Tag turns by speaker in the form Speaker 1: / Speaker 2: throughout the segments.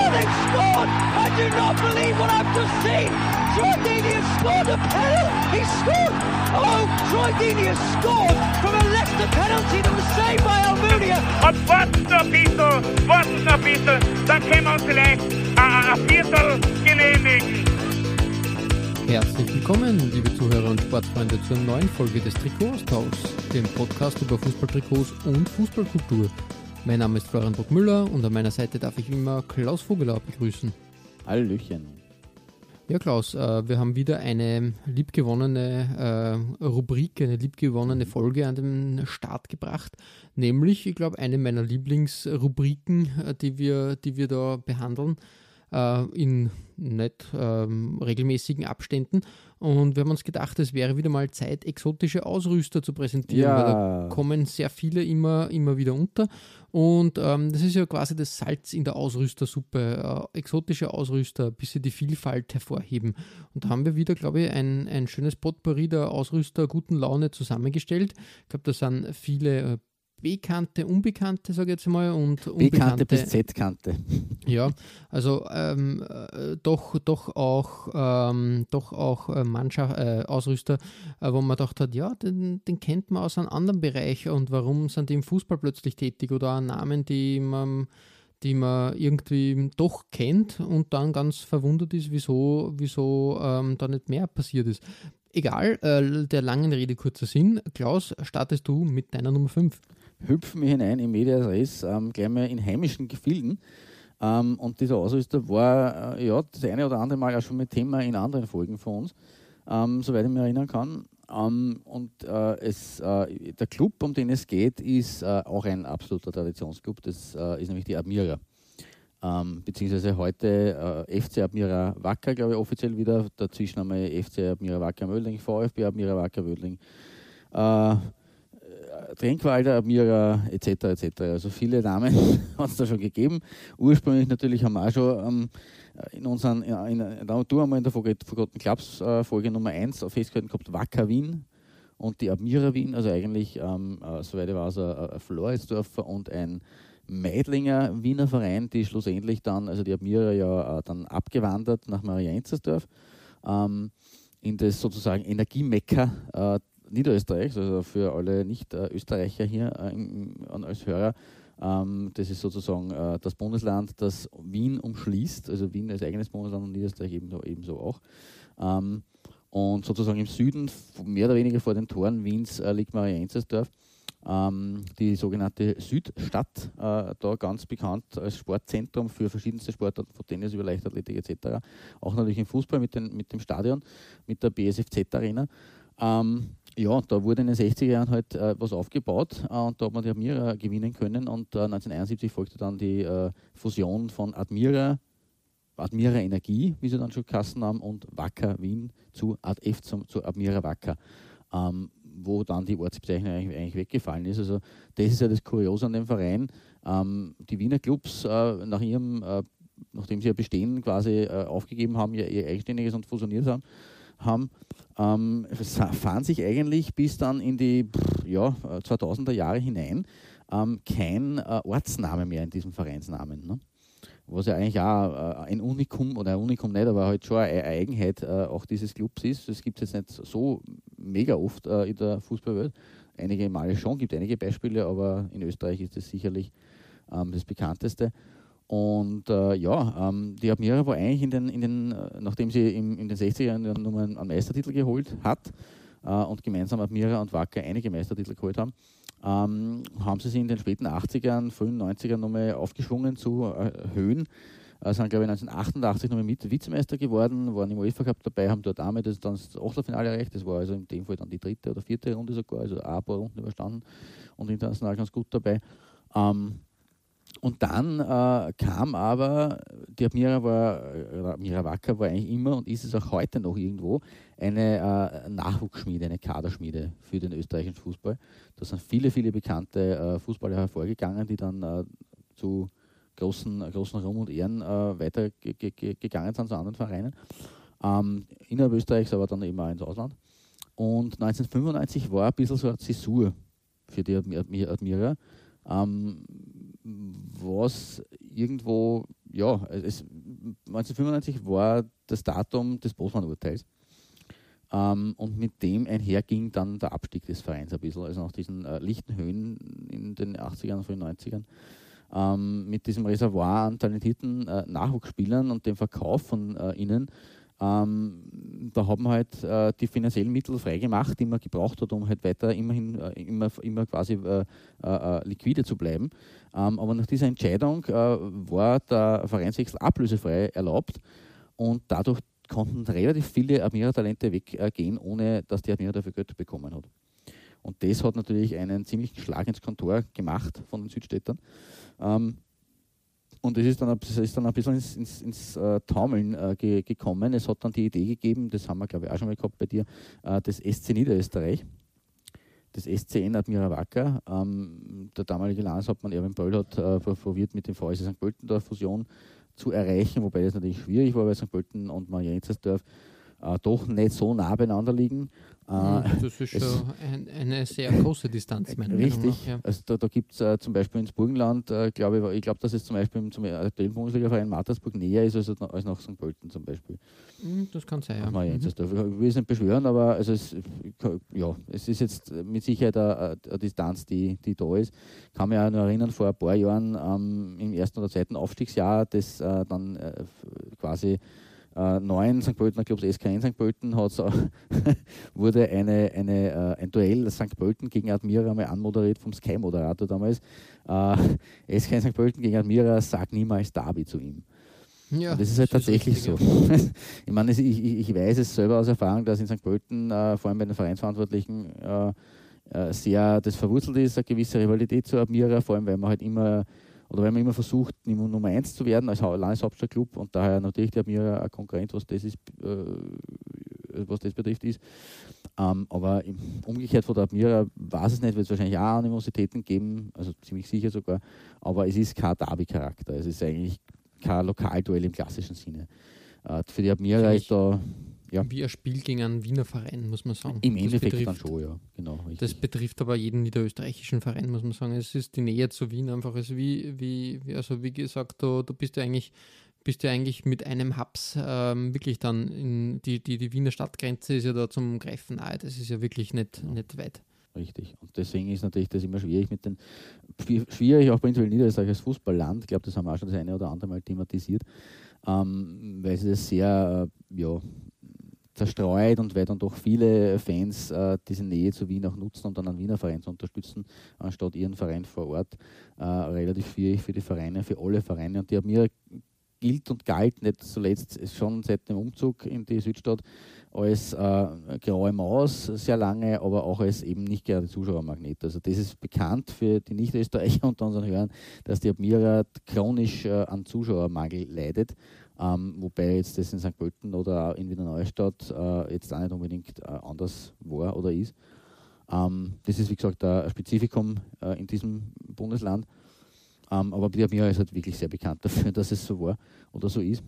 Speaker 1: Oh, they've scored! I do not believe what I've just seen! Troy Deeney has scored a penalty! He scored! Oh, Troy Deeney has scored from a Leicester penalty that was saved by Almunia!
Speaker 2: Und warten noch ein bisschen, warten noch ein bisschen, dann können wir uns vielleicht ein, ein Viertel genehmigen.
Speaker 3: Herzlich willkommen, liebe Zuhörer und Sportfreunde, zur neuen Folge des Trikotaustauschs, dem Podcast über Fußballtrikots und Fußballkultur. Mein Name ist Florian Bruckmüller und an meiner Seite darf ich immer Klaus Vogelau begrüßen.
Speaker 4: Hallöchen.
Speaker 3: Ja, Klaus, äh, wir haben wieder eine liebgewonnene äh, Rubrik, eine liebgewonnene Folge an den Start gebracht. Nämlich, ich glaube, eine meiner Lieblingsrubriken, äh, die, wir, die wir da behandeln, in nicht ähm, regelmäßigen Abständen. Und wir haben uns gedacht, es wäre wieder mal Zeit, exotische Ausrüster zu präsentieren,
Speaker 4: Ja.
Speaker 3: weil da kommen sehr viele immer, immer wieder unter. Und ähm, das ist ja quasi das Salz in der Ausrüstersuppe. Äh, exotische Ausrüster, bis sie die Vielfalt hervorheben. Und da haben wir wieder, glaube ich, ein, ein schönes Potpourri der Ausrüster guten Laune zusammengestellt. Ich glaube, da sind viele äh, Bekannte, Unbekannte, sage ich jetzt mal, und
Speaker 4: B-Kante
Speaker 3: Unbekannte.
Speaker 4: bis Z-Kante.
Speaker 3: Ja, also ähm, äh, doch, doch auch, ähm, doch auch äh, Mannschaft, äh, Ausrüster, äh, wo man gedacht hat, ja, den, den kennt man aus einem anderen Bereich und warum sind die im Fußball plötzlich tätig oder auch Namen, die man, die man irgendwie doch kennt und dann ganz verwundert ist, wieso, wieso ähm, da nicht mehr passiert ist. Egal, äh, der langen Rede kurzer Sinn. Klaus, startest du mit deiner Nummer 5.
Speaker 4: Hüpfen wir hinein in Medias Res, ähm, gleich mal in heimischen Gefilden. Ähm, und dieser Ausrüster war äh, ja das eine oder andere Mal auch schon mit Thema in anderen Folgen von uns, ähm, soweit ich mich erinnern kann. Ähm, und äh, es, äh, der Club, um den es geht, ist äh, auch ein absoluter Traditionsclub. Das äh, ist nämlich die Admira. Ähm, beziehungsweise heute äh, FC Admira Wacker, glaube ich, offiziell wieder. Dazwischen einmal FC Admira Wacker Mödling, VfB Admira Wacker Mödling. Trinkwalder, Admira etc. etc. Also viele Namen hat es da schon gegeben. Ursprünglich natürlich haben wir auch schon ähm, in unseren, in, in, in, du einmal in der Forgot- Forgotten Clubs äh, Folge Nummer 1 festgehalten gehabt, Wacker Wien und die Admira Wien, also eigentlich, ähm, äh, soweit ich weiß, ein, ein Floridsdorfer und ein Meidlinger Wiener Verein, die schlussendlich dann, also die Admira ja äh, dann abgewandert nach Marienzersdorf, ähm, in das sozusagen Energiemekka äh, Niederösterreichs, also für alle Nicht-Österreicher hier äh, als Hörer. Ähm, das ist sozusagen äh, das Bundesland, das Wien umschließt, also Wien als eigenes Bundesland und Niederösterreich ebenso, ebenso auch. Ähm, und sozusagen im Süden, mehr oder weniger vor den Toren Wiens, äh, liegt Marienzersdorf. Ähm, die sogenannte Südstadt, da ganz bekannt als Sportzentrum für verschiedenste Sportarten, von Tennis über Leichtathletik etc. Auch natürlich im Fußball mit, den, mit dem Stadion, mit der BSFZ-Arena. Ähm, ja, da wurde in den 60er Jahren halt äh, was aufgebaut äh, und da hat man die Admira gewinnen können und äh, 1971 folgte dann die äh, Fusion von Admira, Admira Energie, wie sie dann schon Kassen haben, und Wacker Wien zu AdF, zum, zu Admira Wacker, ähm, wo dann die Ortsbezeichnung eigentlich, eigentlich weggefallen ist. Also das ist ja das Kuriose an dem Verein. Ähm, die Wiener Clubs äh, nach ihrem, äh, nachdem sie ja bestehen, quasi äh, aufgegeben haben, ihr, ihr eigenständiges und fusioniert haben, haben ähm, fahren sich eigentlich bis dann in die ja, äh, 2000er Jahre hinein ähm, kein äh, Ortsname mehr in diesem Vereinsnamen. Ne? Was ja eigentlich auch äh, ein Unikum, oder ein Unikum nicht, aber halt schon eine Eigenheit äh, auch dieses Clubs ist. Das gibt es jetzt nicht so mega oft äh, in der Fußballwelt. Einige Male schon, gibt einige Beispiele, aber in Österreich ist das sicherlich ähm, das bekannteste. Und äh, ja, ähm, die Admira war eigentlich in den, in den äh, nachdem sie im, in den 60er Jahren nochmal einen Meistertitel geholt hat äh, und gemeinsam Admira und Wacker einige Meistertitel geholt haben, ähm, haben sie sich in den späten 80ern, frühen 90ern nochmal aufgeschwungen zu äh, Höhen. Äh, sind, glaube ich, 1988 nochmal mit Vizemeister geworden, waren im UEFA Cup dabei, haben dort damit das, das Achtelfinale erreicht. Das war also in dem Fall dann die dritte oder vierte Runde sogar, also ein paar Runden überstanden und international ganz gut dabei. Ähm, und dann äh, kam aber, die Admira war, äh, Admira Wacker war eigentlich immer und ist es auch heute noch irgendwo, eine äh, Nachwuchsschmiede, eine Kaderschmiede für den österreichischen Fußball. Da sind viele, viele bekannte äh, Fußballer hervorgegangen, die dann äh, zu großen, großen Ruhm und Ehren äh, weitergegangen sind zu anderen Vereinen. Ähm, innerhalb Österreichs, aber dann eben auch ins Ausland. Und 1995 war ein bisschen so eine Zäsur für die Admira. Ähm, was irgendwo, ja, es, 1995 war das Datum des Bosman-Urteils. Ähm, und mit dem einherging dann der Abstieg des Vereins ein bisschen, also nach diesen äh, lichten Höhen in den 80ern und frühen 90ern. Ähm, mit diesem Reservoir an talentierten äh, Nachwuchsspielern und dem Verkauf von äh, ihnen ähm, da haben halt äh, die finanziellen Mittel freigemacht, die man gebraucht hat, um halt weiter immerhin äh, immer, immer quasi äh, äh, äh liquide zu bleiben. Ähm, aber nach dieser Entscheidung äh, war der Vereinswechsel ablösefrei erlaubt und dadurch konnten relativ viele Admira-Talente weggehen, ohne dass die Admira dafür Geld bekommen hat. Und das hat natürlich einen ziemlichen Schlag ins Kontor gemacht von den Südstädtern. Ähm, und es ist dann, ist dann ein bisschen ins, ins, ins uh, Taumeln uh, ge, gekommen. Es hat dann die Idee gegeben, das haben wir glaube ich auch schon mal gehabt bei dir, uh, das SC Niederösterreich, das SCN Admira Wacker. Ähm, der damalige Landeshauptmann Erwin Böll hat probiert, mit dem VSC St. Pölten der Fusion zu erreichen, wobei das natürlich schwierig war, weil St. Pölten und Marienzersdorf doch nicht so nah beieinander liegen.
Speaker 3: Äh, das ist schon ein, eine sehr große Distanz,
Speaker 4: meine Richtig. Ja. Also da, da gibt es äh, zum Beispiel ins Burgenland, äh, glaube ich, ich glaube, dass es zum Beispiel zum aktuellen Bundesliga-Verein Mattersburg näher ist als, als nach St. Pölten zum Beispiel.
Speaker 3: Hm, das kann sein, ja.
Speaker 4: Mhm. Ich will es nicht beschwören, aber also es, ja, es ist jetzt mit Sicherheit eine, eine Distanz, die, die da ist. Ich kann mich auch noch erinnern, vor ein paar Jahren ähm, im ersten oder zweiten Aufstiegsjahr, das äh, dann äh, quasi äh, neuen St. Pöltener Clubs SK1 St. Pölten wurde eine, eine, äh, ein Duell St. Pölten gegen Admira mal anmoderiert vom Sky-Moderator damals. Äh, SK1 St. Pölten gegen Admira, sag niemals Derby zu ihm. Ja, und das ist halt das tatsächlich ist so. ich meine, ich, ich, weiß es selber aus Erfahrung, dass in St. Pölten, äh, vor allem bei den Vereinsverantwortlichen, äh, äh, sehr das verwurzelt ist, eine gewisse Rivalität zu Admira, vor allem weil man halt immer oder wenn man immer versucht, Nummer 1 zu werden als Landeshauptstadtclub und daher natürlich der mir ein Konkurrent, was das, ist, äh, was das betrifft, ist. Ähm, aber umgekehrt von der Admira weiß es nicht, wird es wahrscheinlich auch Animositäten geben, also ziemlich sicher sogar, aber es ist kein Derby-Charakter. Es ist eigentlich kein Lokalduell im klassischen Sinne. Äh, für die Admira ist da
Speaker 3: ja. wie ein Spiel gegen einen Wiener Verein, muss man sagen.
Speaker 4: Im Endeffekt betrifft, dann schon, ja. Genau,
Speaker 3: das betrifft aber jeden niederösterreichischen Verein, muss man sagen. Es ist die Nähe zu Wien einfach. Es wie, wie, also wie gesagt, du, du bist ja eigentlich bist ja eigentlich mit einem Hubs ähm, wirklich dann in die, die, die Wiener Stadtgrenze ist ja da zum Greifen nahe. Das ist ja wirklich nicht, ja. nicht weit.
Speaker 4: Richtig. Und deswegen ist natürlich das immer schwierig mit den, schwierig auch prinzipiell Niederösterreich als Fußballland. Ich glaube, das haben wir auch schon das eine oder andere Mal thematisiert, ähm, weil sie das sehr, äh, ja, zerstreut und weil dann doch viele Fans äh, diese Nähe zu Wien auch nutzen, um dann einen Wiener Verein zu unterstützen, anstatt ihren Verein vor Ort. Äh, relativ schwierig für die Vereine, für alle Vereine. Und die haben mir gilt und galt nicht zuletzt schon seit dem Umzug in die Südstadt als äh, graue Maus sehr lange, aber auch als eben nicht gerade Zuschauermagnet. Also das ist bekannt für die Nicht-Österreicher und unseren Hörern, dass die Admira chronisch äh, an Zuschauermangel leidet. Ähm, wobei jetzt das in St. Pölten oder in Wiener Neustadt äh, jetzt auch nicht unbedingt äh, anders war oder ist. Ähm, das ist wie gesagt ein Spezifikum äh, in diesem Bundesland. Ähm, aber Admira ist halt wirklich sehr bekannt dafür, dass es so war oder so ist.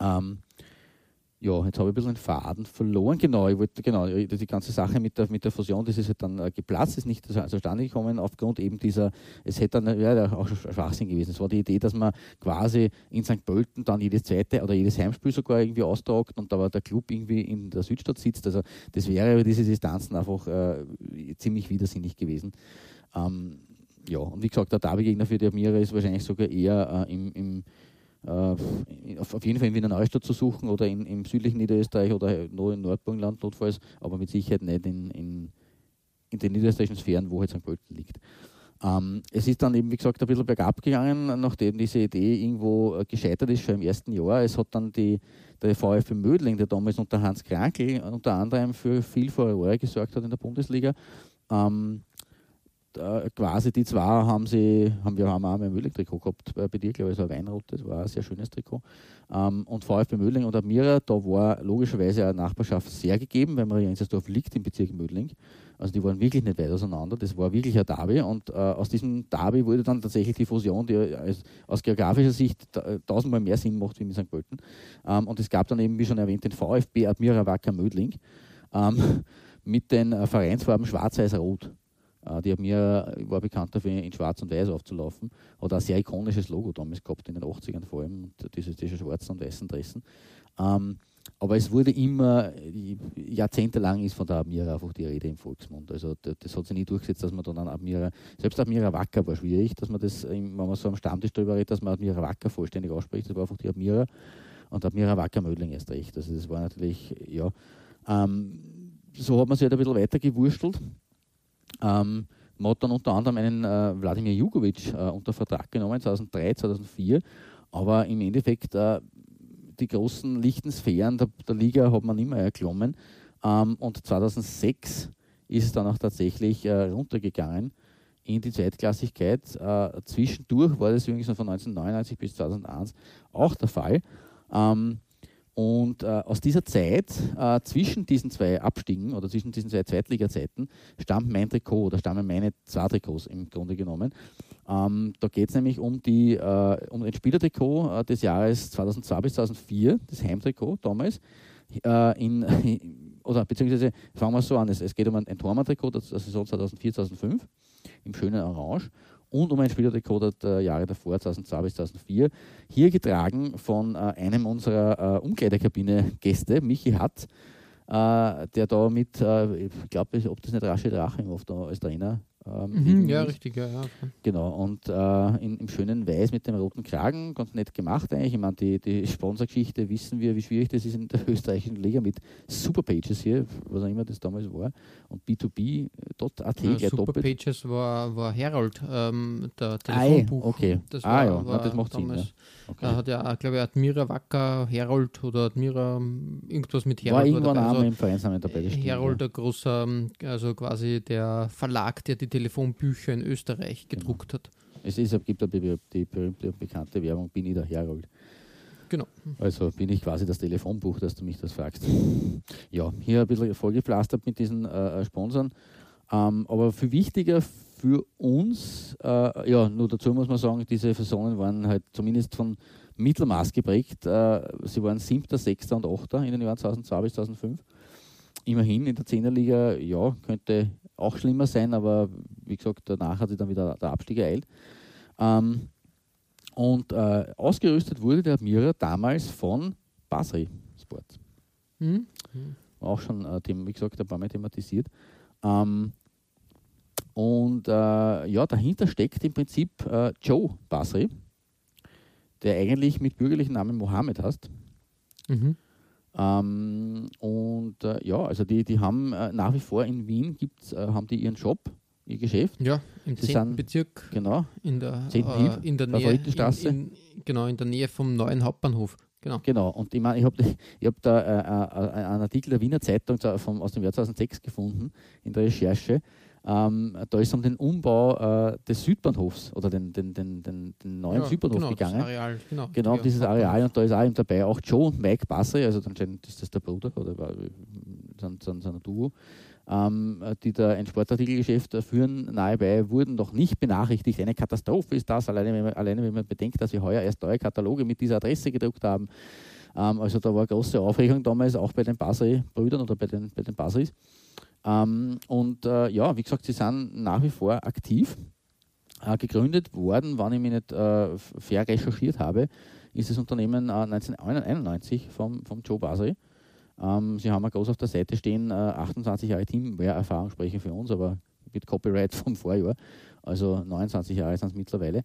Speaker 4: Ähm, ja, jetzt habe ich ein bisschen den Faden verloren. Genau, ich wollte, genau, die ganze Sache mit der, mit der Fusion, das ist halt dann äh, geplatzt, ist nicht zustande gekommen aufgrund eben dieser, es hätte dann ja, auch Schwachsinn gewesen. Es war die Idee, dass man quasi in St. Pölten dann jedes zweite oder jedes Heimspiel sogar irgendwie austragt und da war der Club irgendwie in der Südstadt sitzt. Also das wäre über diese Distanzen einfach äh, ziemlich widersinnig gewesen. Ähm, ja, und wie gesagt, der Derby-Gegner für die Admira ist wahrscheinlich sogar eher äh, im, im äh, auf jeden Fall in Wiener Neustadt zu suchen oder in, im südlichen Niederösterreich oder nur in Nordburgenland notfalls, aber mit Sicherheit nicht in, in, in den niederösterreichischen Sphären, wo halt St. Pölten liegt. Ähm, es ist dann eben, wie gesagt, ein bisschen bergab gegangen, nachdem diese Idee irgendwo äh, gescheitert ist, schon im ersten Jahr. Es hat dann die, der VfB Mödling, der damals unter Hans Krankel unter anderem für viel Furore gesorgt hat in der Bundesliga, ähm, äh, quasi die zwei haben sie, haben wir haben auch ein Möhling-Trikot gehabt bei dir, glaube ich, so ein Weinrotes, das war ein sehr schönes Trikot. Ähm, und VfB Mödling und Admira, da war logischerweise eine Nachbarschaft sehr gegeben, weil Mariensersdorf liegt im Bezirk Mödling. Also die waren wirklich nicht weit auseinander. Das war wirklich ein Derby und äh, aus diesem Derby wurde dann tatsächlich die Fusion, die als, aus geografischer Sicht tausendmal mehr Sinn macht wie mit St. Pölten. Ähm, und es gab dann eben, wie schon erwähnt, den VfB Admira Wacker Mödling ähm, mit den äh, Vereinsfarben Schwarz-Weiß-Rot. Äh, die Admira war bekannt dafür, in Schwarz und Weiß aufzulaufen. Hat ein sehr ikonisches Logo damals gehabt, in den 80ern vor allem, diese, diese schwarzen und weißen Dressen. Ähm, aber es wurde immer, jahrzehntelang ist von der Admira einfach die Rede im Volksmund. Also das hat sich nie durchgesetzt, dass man dann an Admira, selbst Admira Wacker war schwierig, dass man das, wenn man so am Stammtisch darüber redet, dass man Admira Wacker vollständig ausspricht. Das war einfach die Admira und Admira Wacker Mödling erst recht. Also das war natürlich, ja, ähm, so hat man sich halt ein bisschen weiter gewurstelt. Ähm, man hat dann unter anderem einen äh, Wladimir Jugovic äh, unter Vertrag genommen, 2003, 2004, aber im Endeffekt äh, die großen lichten Sphären der, der, Liga hat man immer erklommen. Ähm, und 2006 ist es dann auch tatsächlich äh, runtergegangen in die Zweitklassigkeit. Äh, zwischendurch war das übrigens von 1999 bis 2001 auch der Fall. Ähm, und äh, aus dieser Zeit, äh, zwischen diesen zwei Abstiegen oder zwischen diesen zwei Zweitliga-Zeiten, stammt mein Trikot oder stammen meine zwei Trikots im Grunde genommen. Ähm, da geht es nämlich um, die, äh, um ein Spielertrikot äh, des Jahres 2002 bis 2004, das Heimtrikot damals. Äh, in, oder beziehungsweise fangen wir so an, es, es geht um ein, ein Tormann-Trikot der Saison 2004-2005 im schönen Orange und um ein Spielertrikot der Jahre davor, 2002 bis 2004. Hier getragen von äh, einem unserer äh, Umkleidekabine-Gäste, Michi Hatt, äh, der da mit, ich glaube, ob das nicht Rashid Rachimov da als Trainer
Speaker 3: ähm, mhm, ja, richtig, ja, ja.
Speaker 4: Genau, und äh, in, im schönen Weiß mit dem roten Kragen, ganz nett gemacht eigentlich. Ich meine, die, die Sponsorgeschichte wissen wir, wie schwierig das ist in der österreichischen Liga mit Superpages hier, was auch immer das damals war. Und B2B.at
Speaker 3: ja, gleich Superpages war, war Herold, ähm, der Telefonbuch.
Speaker 4: Ah, okay.
Speaker 3: Das,
Speaker 4: war, ah, ja. war das macht damals, Sinn.
Speaker 3: Ja. Okay. Da hat ja, glaube ich, Admira Wacker Herold oder Admira ähm, irgendwas mit
Speaker 4: Herold. War irgendwann auch also, im Vereinsnamen dabei.
Speaker 3: Herold, der großer, also quasi der Verlag, der die Telefonbücher in Österreich gedruckt genau. hat.
Speaker 4: Es ist, gibt die, die berühmte und bekannte Werbung, bin ich der Herold.
Speaker 3: Genau.
Speaker 4: Also bin ich quasi das Telefonbuch, dass du mich das fragst. Ja, hier ein bisschen vollgepflastert mit diesen äh, äh, Sponsoren. Ähm, aber viel wichtiger für uns, äh, ja, nur dazu muss man sagen, diese Saisonen waren halt zumindest von Mittelmaß geprägt. Äh, sie waren 7., 6. und 8. in den Jahren 2002 bis 2005. Immerhin in der 10er Liga, ja, könnte auch schlimmer sein, aber wie gesagt, danach hat sich dann wieder der Abstieg ereilt. Ähm, und äh, ausgerüstet wurde der Admira damals von Basri Sport. Mhm. Auch schon, äh, wie gesagt, ein paar Mal thematisiert. Ähm, und äh, ja, dahinter steckt im Prinzip äh, Joe Basri, der eigentlich mit bürgerlichen Namen Mohammed heißt. Mhm. Ähm, und äh, ja, also die, die haben äh, nach wie vor in Wien gibt's, äh, haben die ihren Shop, ihr Geschäft.
Speaker 3: Ja, im 10. Bezirk.
Speaker 4: Genau.
Speaker 3: In der,
Speaker 4: 10.
Speaker 3: Äh, in der Nähe. In, in, genau, in der Nähe vom neuen Hauptbahnhof. Genau.
Speaker 4: Genau, und ich meine, ich habe ich hab da äh, äh, einen Artikel der Wiener Zeitung vom, aus dem Jahr 2006 gefunden in der Recherche. Ähm, da ist es um den Umbau äh, des Südbahnhofs oder den, den, den, den, den neuen ja, Südbahnhof
Speaker 3: genau,
Speaker 4: gegangen.
Speaker 3: Areal, genau,
Speaker 4: genau dieses Areal und da ist auch eben dabei auch Joe und Mike Basser, also dann ist das der Bruder oder sind, sind, sind ein Duo, ähm, die da ein Sportartikelgeschäft führen. Nahebei wurden noch nicht benachrichtigt. Eine Katastrophe ist das, alleine wenn man, alleine wenn man bedenkt, dass wir heuer erst neue Kataloge mit dieser Adresse gedruckt haben. Ähm, also da war große Aufregung damals auch bei den Basri-Brüdern oder bei den, bei den Basris. Ähm, und äh, ja, wie gesagt, sie sind nach wie vor aktiv. Äh, gegründet worden, wann ich mich nicht äh, fair recherchiert habe, ist das Unternehmen 1991 vom, vom Joe Basri. Ähm, sie haben ja groß auf der Seite stehen, 28 Jahre Teamwear-Erfahrung sprechen für uns, aber mit Copyright vom Vorjahr. Also 29 Jahre sind es mittlerweile.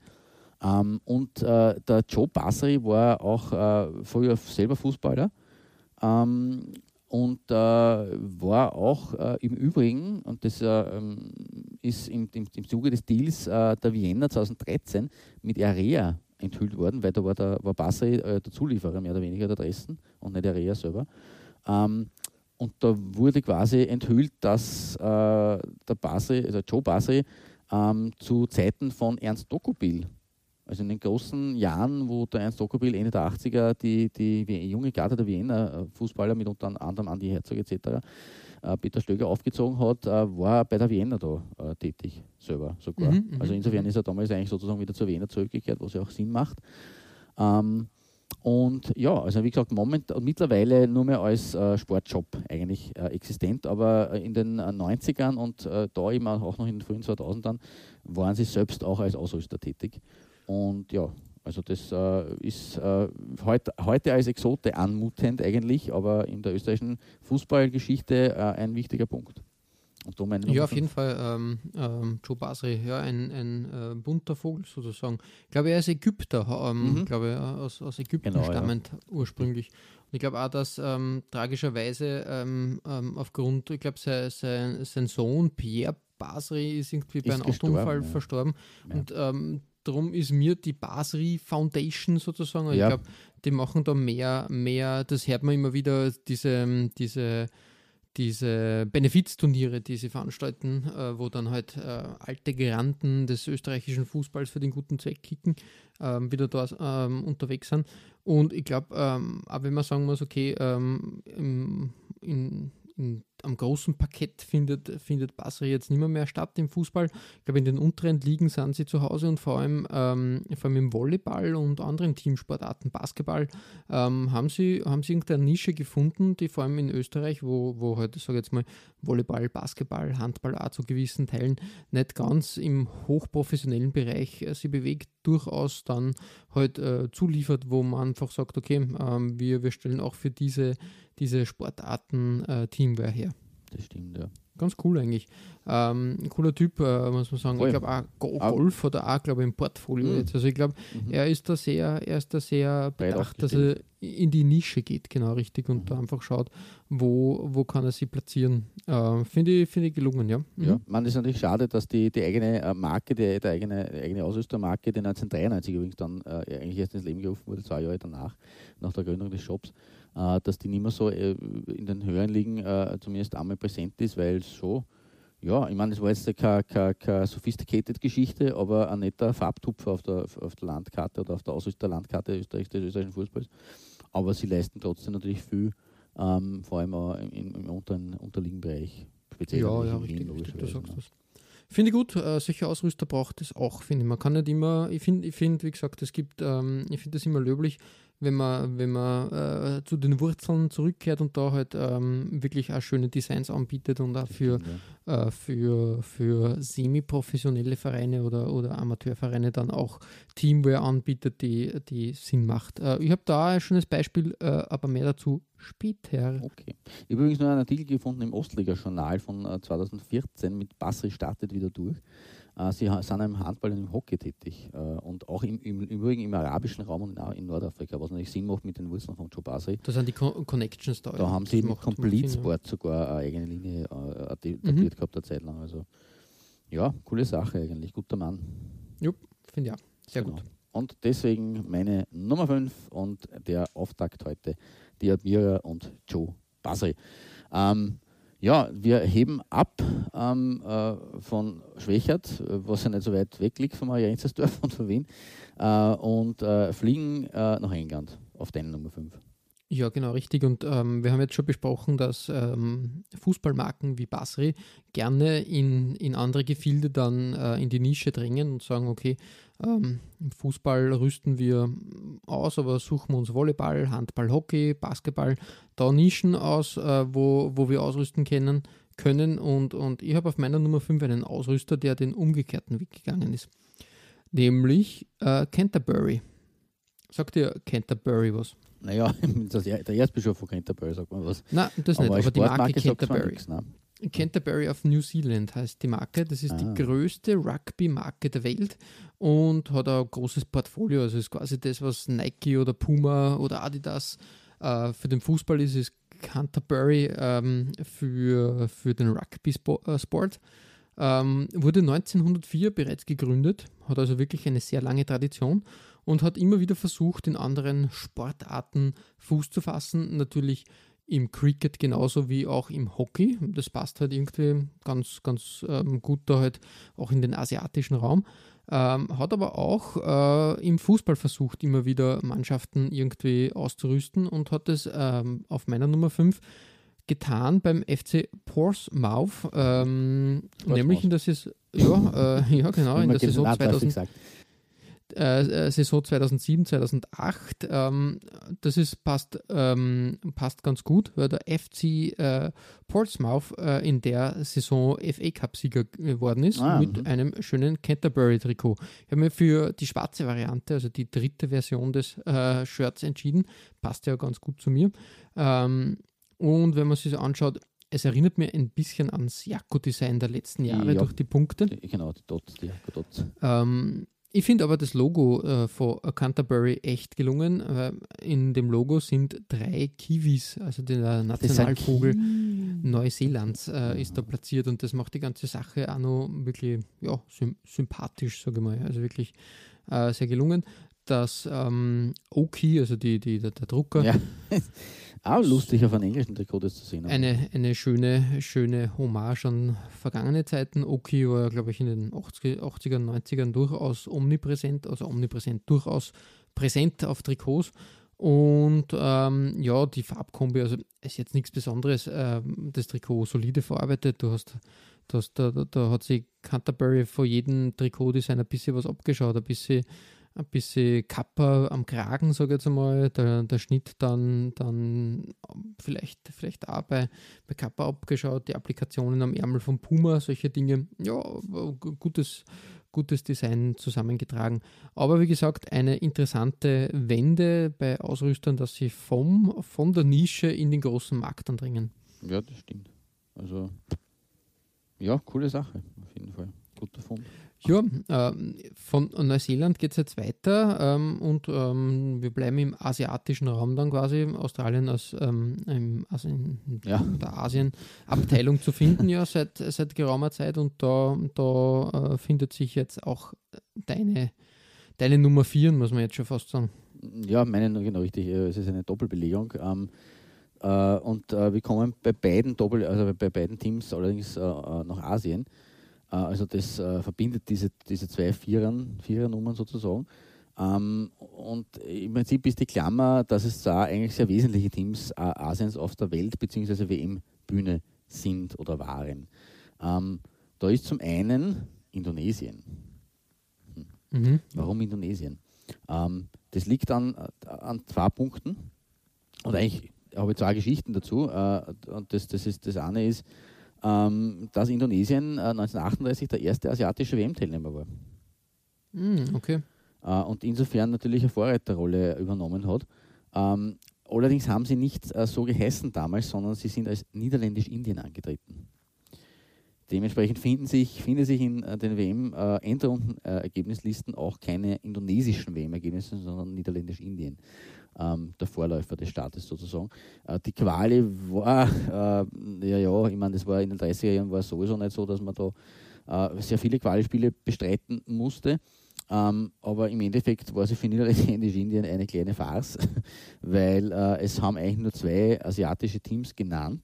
Speaker 4: Ähm, und äh, der Joe Basri war auch äh, früher selber Fußballer ähm, und äh, war auch äh, im Übrigen, und das äh, ähm, ist im, im, im, Zuge des Deals äh, der Vienna 2013 mit Area enthüllt worden, weil da war der war Basri äh, der Zulieferer mehr oder weniger der Dresden und nicht Area selber. Ähm, und da wurde quasi enthüllt, dass äh, der Basri, also Joe Basri, ähm, zu Zeiten von Ernst Dokopil. Also in den großen Jahren, wo der Ernst Dokopil Ende der 80er die, die, junge Garde der Wiener äh, Fußballer mit unter anderem Andi Herzog etc. Äh, Peter Stöger aufgezogen hat, äh, war er bei der Wiener da tätig, selber sogar.
Speaker 3: Mhm, mhm.
Speaker 4: also insofern ist er damals eigentlich sozusagen wieder zur Wiener zurückgekehrt, was ja auch Sinn macht. Ähm, und ja, also wie gesagt, moment, mittlerweile nur mehr als äh, Sportjob eigentlich äh, existent, aber in den äh, 90ern und da eben auch noch in den frühen 2000ern waren sie selbst auch als Ausrüster tätig. Und ja, also das äh, ist äh, heut, heute als Exote anmutend eigentlich, aber in der österreichischen Fußballgeschichte ein wichtiger Punkt.
Speaker 3: ja, auf jeden Fall. Ähm, ähm, Joe Basri, ja, ein, ein äh, bunter Vogel sozusagen. Ich glaube, er ist Ägypter, ähm, mhm. glaube aus, aus Ägypten genau, stammend ja. ursprünglich. Und ich glaube auch, dass ähm, tragischerweise ähm, ähm, aufgrund, ich glaube, sein, sein, sein, Sohn Pierre Basri ist irgendwie ist bei einem Autounfall ja. verstorben. Ja. Und darum ist mir die Basri Foundation sozusagen, ja. ich glaube, die machen da mehr, mehr, das hört man immer wieder, diese, diese diese Benefizturniere, die sie veranstalten, äh, wo dann halt äh, alte Garanten des österreichischen Fußballs für den guten Zweck kicken, ähm, wieder da ähm, unterwegs sind. Und ich glaube, ähm, auch wenn man sagen muss, okay, ähm, in, in am großen Parkett findet, findet Basri jetzt nicht mehr, mehr statt im Fußball. Ich glaube, in den unteren Ligen sind sie zu Hause und vor allem, ähm, vor allem im Volleyball und anderen Teamsportarten, Basketball, ähm, haben, sie, haben sie irgendeine Nische gefunden, die vor allem in Österreich, wo, wo halt, sage jetzt mal, Volleyball, Basketball, Handball auch zu gewissen Teilen nicht ganz im hochprofessionellen Bereich äh, sie bewegt, durchaus dann halt äh, zuliefert, wo man einfach sagt, okay, ähm, wir, wir stellen auch für diese, diese Sportarten äh, her.
Speaker 4: Das stimmt, ja.
Speaker 3: Ganz cool eigentlich. Ähm, ein cooler Typ, äh, muss man sagen. Voll. Ich glaube auch Golf hat er auch, glaube ich, im Portfolio mhm. jetzt. Also ich glaube, mhm. er ist da sehr, er ist da sehr bedacht, dass er in die Nische geht, genau richtig, und mhm. da einfach schaut, wo, wo kann er sie platzieren. Äh, Finde ich, find ich gelungen, ja.
Speaker 4: Mhm. Ja, man ist natürlich schade, dass die, die eigene äh, Marke, die, die eigene, die eigene Ausrüstermarke, die 1993 übrigens dann äh, eigentlich erst ins Leben gerufen wurde, zwei Jahre danach, nach der Gründung des Shops, dass die nicht mehr so äh, in den höheren Ligen äh, zumindest einmal präsent ist, weil es so, ja, ich meine, es war jetzt keine, keine, keine sophisticated Geschichte, aber ein netter Farbtupfer auf der, auf der Landkarte oder auf der Ausrüsterlandkarte Österreichs, des österreichischen Fußballs. Aber sie leisten trotzdem natürlich viel, ähm, vor allem auch im, im unteren, unterliegenden Bereich.
Speaker 3: Speziell ja, ja, richtig, richtig, du sagst das. Finde ich gut, äh, solche Ausrüster braucht es auch, finde ich. Man kann nicht immer, ich finde, ich find, wie gesagt, es gibt, ähm, ich finde das immer löblich, wenn man, wenn man äh, zu den Wurzeln zurückkehrt und da halt ähm, wirklich auch schöne Designs anbietet und auch für, äh, für, für semi-professionelle Vereine oder, oder Amateurvereine dann auch Teamwear anbietet, die, die Sinn macht. Äh, ich habe da ein schönes Beispiel, äh, aber mehr dazu später.
Speaker 4: Okay. Ich habe übrigens noch einen Artikel gefunden im Ostliga-Journal von 2014 äh, mit Basri startet wieder durch. Äh, sie sind im Handball und im Hockey tätig äh, und auch im, im, im Übrigen im arabischen Raum und in Nordafrika, was natürlich Sinn macht mit den Wurzeln von Joe Basri.
Speaker 3: Da sind die Con Connections da.
Speaker 4: Da haben sie mit Complete Sport sogar eine eigene Linie äh, etabliert mhm. gehabt, eine Zeit lang. Also ja, coole Sache eigentlich, guter Mann.
Speaker 3: Jupp, finde ich auch. Sehr genau. gut.
Speaker 4: Und deswegen meine Nummer 5 und der Auftakt heute, die Admira und Joe Basri. Ähm, ja, wir heben ab ähm, äh, von Schwächert, was ja nicht so weit weg liegt von Marienzersdorf und von Wien, äh, und äh, fliegen äh, nach England auf deine Nummer 5.
Speaker 3: Ja, genau, richtig. Und ähm, wir haben jetzt schon besprochen, dass ähm, Fußballmarken wie Basri gerne in, in andere Gefilde dann äh, in die Nische drängen und sagen, okay, ähm, im Fußball rüsten wir aus, aber suchen wir uns Volleyball, Handball, Hockey, Basketball, da Nischen aus, äh, wo, wo wir ausrüsten können. können. Und, und ich habe auf meiner Nummer 5 einen Ausrüster, der den umgekehrten Weg gegangen ist. Nämlich äh, Canterbury. Sagt ihr Canterbury was?
Speaker 4: Naja, der Erzbischof von Canterbury sagt man was.
Speaker 3: Nein, das aber nicht, aber die Marke Canterbury. Nix, ne? Canterbury of New Zealand heißt die Marke. Das ist ah. die größte Rugby-Marke der Welt und hat ein großes Portfolio. Also ist quasi das, was Nike oder Puma oder Adidas äh, für den Fußball ist, ist Canterbury ähm, für, für den Rugby-Sport. Ähm, wurde 1904 bereits gegründet, hat also wirklich eine sehr lange Tradition und hat immer wieder versucht, in anderen Sportarten Fuß zu fassen. Natürlich im Cricket genauso wie auch im Hockey. Das passt halt irgendwie ganz, ganz ähm, gut da halt auch in den asiatischen Raum. Ähm, hat aber auch äh, im Fußball versucht, immer wieder Mannschaften irgendwie auszurüsten und hat es ähm, auf meiner Nummer 5 getan beim FC Portsmouth, ähm, nämlich in der Saison, ja, äh, ja genau, in der Saison 2000, äh, äh, Saison 2007, 2008. Ähm, das ist, passt, ähm, passt ganz gut, weil der FC äh, Portsmouth äh, in der Saison FA Cup-Sieger geworden ist ah, mit mh. einem schönen Canterbury-Trikot. Ich habe mir für die schwarze Variante, also die dritte Version des äh, Shirts entschieden. Passt ja ganz gut zu mir. Ähm, und wenn man sich so anschaut, es erinnert mir ein bisschen ans Jakko-Design der letzten Jahre ja, durch die Punkte.
Speaker 4: Genau, die Dots, die Jakko-Dots.
Speaker 3: Ähm, ich finde aber das Logo äh, von Canterbury echt gelungen. Äh, in dem Logo sind drei Kiwis, also der Nationalvogel Neuseelands, äh, ist da platziert und das macht die ganze Sache auch noch wirklich ja, sympathisch, sage ich mal. Also wirklich äh, sehr gelungen. Das ähm, Oki, also die, die, der, der Drucker,
Speaker 4: ja. Auch lustig auf einem englischen Trikot das zu sehen.
Speaker 3: Eine, eine schöne, schöne Hommage an vergangene Zeiten. Oki war, glaube ich, in den 80er, 80er 90ern durchaus omnipräsent, also omnipräsent durchaus präsent auf Trikots. Und ähm, ja, die Farbkombi, also ist jetzt nichts Besonderes. Ähm, das Trikot solide verarbeitet. Du hast, du hast da, da, da hat sich Canterbury vor jedem Trikotdesign ein bisschen was abgeschaut, ein bisschen ein bisschen Kappa am Kragen, sage ich jetzt einmal. Der, der Schnitt dann, dann vielleicht, vielleicht auch bei, bei Kappa abgeschaut, die Applikationen am Ärmel von Puma, solche Dinge. Ja, gutes, gutes Design zusammengetragen. Aber wie gesagt, eine interessante Wende bei Ausrüstern, dass sie vom, von der Nische in den großen Markt andringen.
Speaker 4: Ja, das stimmt. Also, ja, coole Sache, auf jeden Fall. Guter Fund.
Speaker 3: Ja, äh, von Neuseeland geht es jetzt weiter ähm, und ähm, wir bleiben im asiatischen Raum dann quasi, Australien als ähm, im, also in ja. der Asien-Abteilung zu finden, ja, seit, seit geraumer Zeit und da, da äh, findet sich jetzt auch deine, deine Nummer 4, muss man jetzt schon fast sagen.
Speaker 4: Ja, meine, genau richtig, äh, es ist eine Doppelbelegung. Ähm, äh, und äh, wir kommen bei beiden Doppel, also bei beiden Teams allerdings äh, nach Asien. Äh, also das äh, verbindet diese, diese zwei Vierern, Vierernummern sozusagen. Ähm, und im Prinzip ist die Klammer, dass es da eigentlich sehr wesentliche Teams äh, Asiens auf der Welt- bzw. WM-Bühne sind oder waren. Ähm, da ist zum einen Indonesien. Hm. Mhm. Warum Indonesien? Ähm, das liegt an, an zwei Punkten. Und eigentlich habe ich zwei Geschichten dazu. Äh, und das, das, ist, das eine ist, ähm, dass Indonesien äh, 1938 der erste asiatische WM-Teilnehmer war.
Speaker 3: Mm, okay.
Speaker 4: Äh, und insofern natürlich eine Vorreiterrolle übernommen hat. Ähm, allerdings haben sie nicht äh, so geheißen damals, sondern sie sind als Niederländisch-Indien angetreten. Dementsprechend finden sich, finden sich in äh, den WM-Endrunden-Ergebnislisten auch keine indonesischen WM-Ergebnisse, sondern Niederländisch-Indien ähm, der Vorläufer des Staates sozusagen. Äh, die Quali war, äh, ja, ja, ich meine, das war in den 30er Jahren war sowieso nicht so, dass man da äh, sehr viele Quali-Spiele bestreiten musste. Ähm, aber im Endeffekt war sie für Niederländisch-Indien eine kleine Farce, weil äh, es haben eigentlich nur zwei asiatische Teams genannt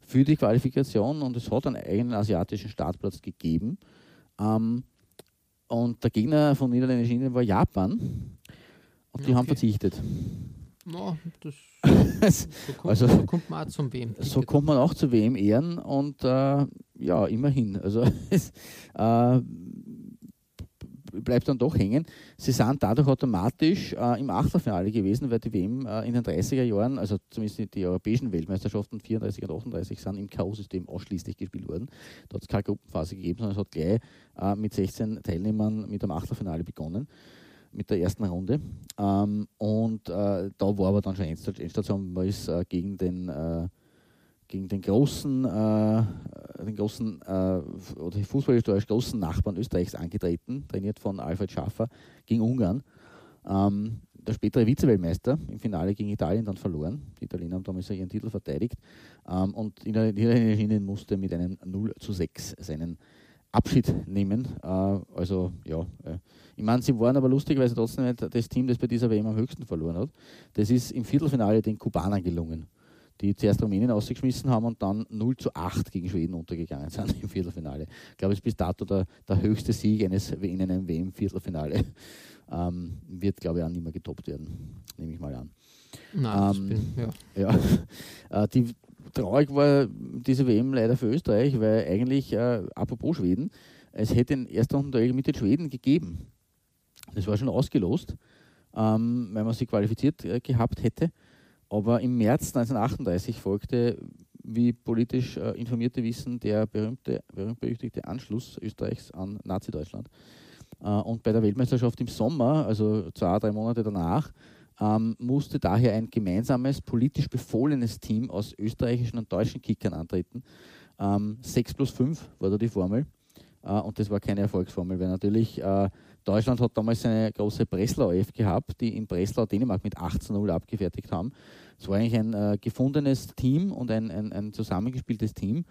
Speaker 4: für die Qualifikation und es hat einen eigenen asiatischen Startplatz gegeben. Ähm, und der Gegner von Niederländisch-Indien war Japan. Und die okay. haben verzichtet.
Speaker 3: No, das, so, kommt, also, so kommt man auch zum WM.
Speaker 4: So kommt man auch zu WM ehren und äh, ja, immerhin. Also es äh, bleibt dann doch hängen. Sie sind dadurch automatisch äh, im Achtelfinale gewesen, weil die WM äh, in den 30er Jahren, also zumindest die europäischen Weltmeisterschaften 34 und 38 sind im K.O.-System ausschließlich gespielt worden. Da hat es keine Gruppenphase gegeben, sondern es hat gleich äh, mit 16 Teilnehmern mit dem Achtelfinale begonnen mit der ersten Runde. Ähm, und äh, da war aber dann schon Endstation, man ist äh, gegen den äh, gegen den großen, äh, den großen äh, oder fußballhistorisch großen Nachbarn Österreichs angetreten, trainiert von Alfred Schaffer gegen Ungarn. Ähm, der spätere Vizeweltmeister im Finale gegen Italien dann verloren. Die Italiener haben damals ihren Titel verteidigt. Ähm, und Niederländischen musste mit einem 0 zu 6 seinen Abschied nehmen. Äh, also ja, äh, ich meine, sie waren aber lustigerweise trotzdem das Team, das bei dieser WM am höchsten verloren hat. Das ist im Viertelfinale den Kubanern gelungen. die zuerst Rumänien ausgeschmissen haben und dann 0 zu 8 gegen Schweden untergegangen sind im Viertelfinale. Ich glaube, es ist bis dato der, der höchste Sieg eines in einem WM-Viertelfinale. Ähm, wird, glaube ich, auch nicht mehr getoppt werden, nehme ich mal an.
Speaker 3: Nein, ähm, bin,
Speaker 4: ja. ja. Äh, die, traurig war diese WM leider für Österreich, weil eigentlich, äh, apropos Schweden, es hätte ein erster Rundenduell mit den Schweden gegeben. Das war schon ausgelost, ähm, weil man sich qualifiziert äh, gehabt hätte. Aber im März 1938 folgte, wie politisch äh, Informierte wissen, der berühmte, berühmt-berüchtigte Anschluss Österreichs an Nazi-Deutschland. Äh, und bei der Weltmeisterschaft im Sommer, also zwei, drei Monate danach, ähm, musste daher ein gemeinsames, politisch befohlenes Team aus österreichischen und deutschen Kickern antreten. Ähm, 6 plus 5 war da die Formel. Äh, und das war keine Erfolgsformel, weil natürlich äh, Deutschland hat damals eine große Breslau F gehabt, die in Breslau Dänemark mit 18-0 abgefertigt haben. Es war eigentlich ein äh, gefundenes Team und ein, ein, ein zusammengespieltes Team.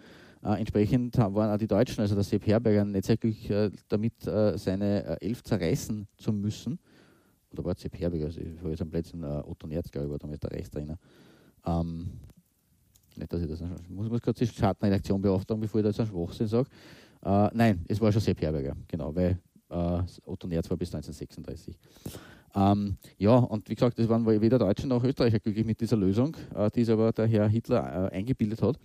Speaker 4: Äh, entsprechend waren auch die Deutschen, also der Sepp Herberger, nicht sehr glücklich äh, damit, äh, seine Elf zerreißen zu müssen. Oder war Sepp Herberger, also ich war jetzt am Plätzen Otto Nerz, glaube ich, war damals der Reichstrainer. Ähm, nicht, dass ich das ich muss, muss kurz die Schattenredaktion beauftragen, bevor ich da jetzt einen Schwachsinn sage. Äh, nein, es war schon Sepp Herberger, genau, weil äh, Otto Nerz war bis 1936. Ähm, ja, und wie gesagt, es waren weder Deutsche noch Österreicher glücklich mit dieser Lösung, äh, die es aber der Herr Hitler äh, eingebildet hat.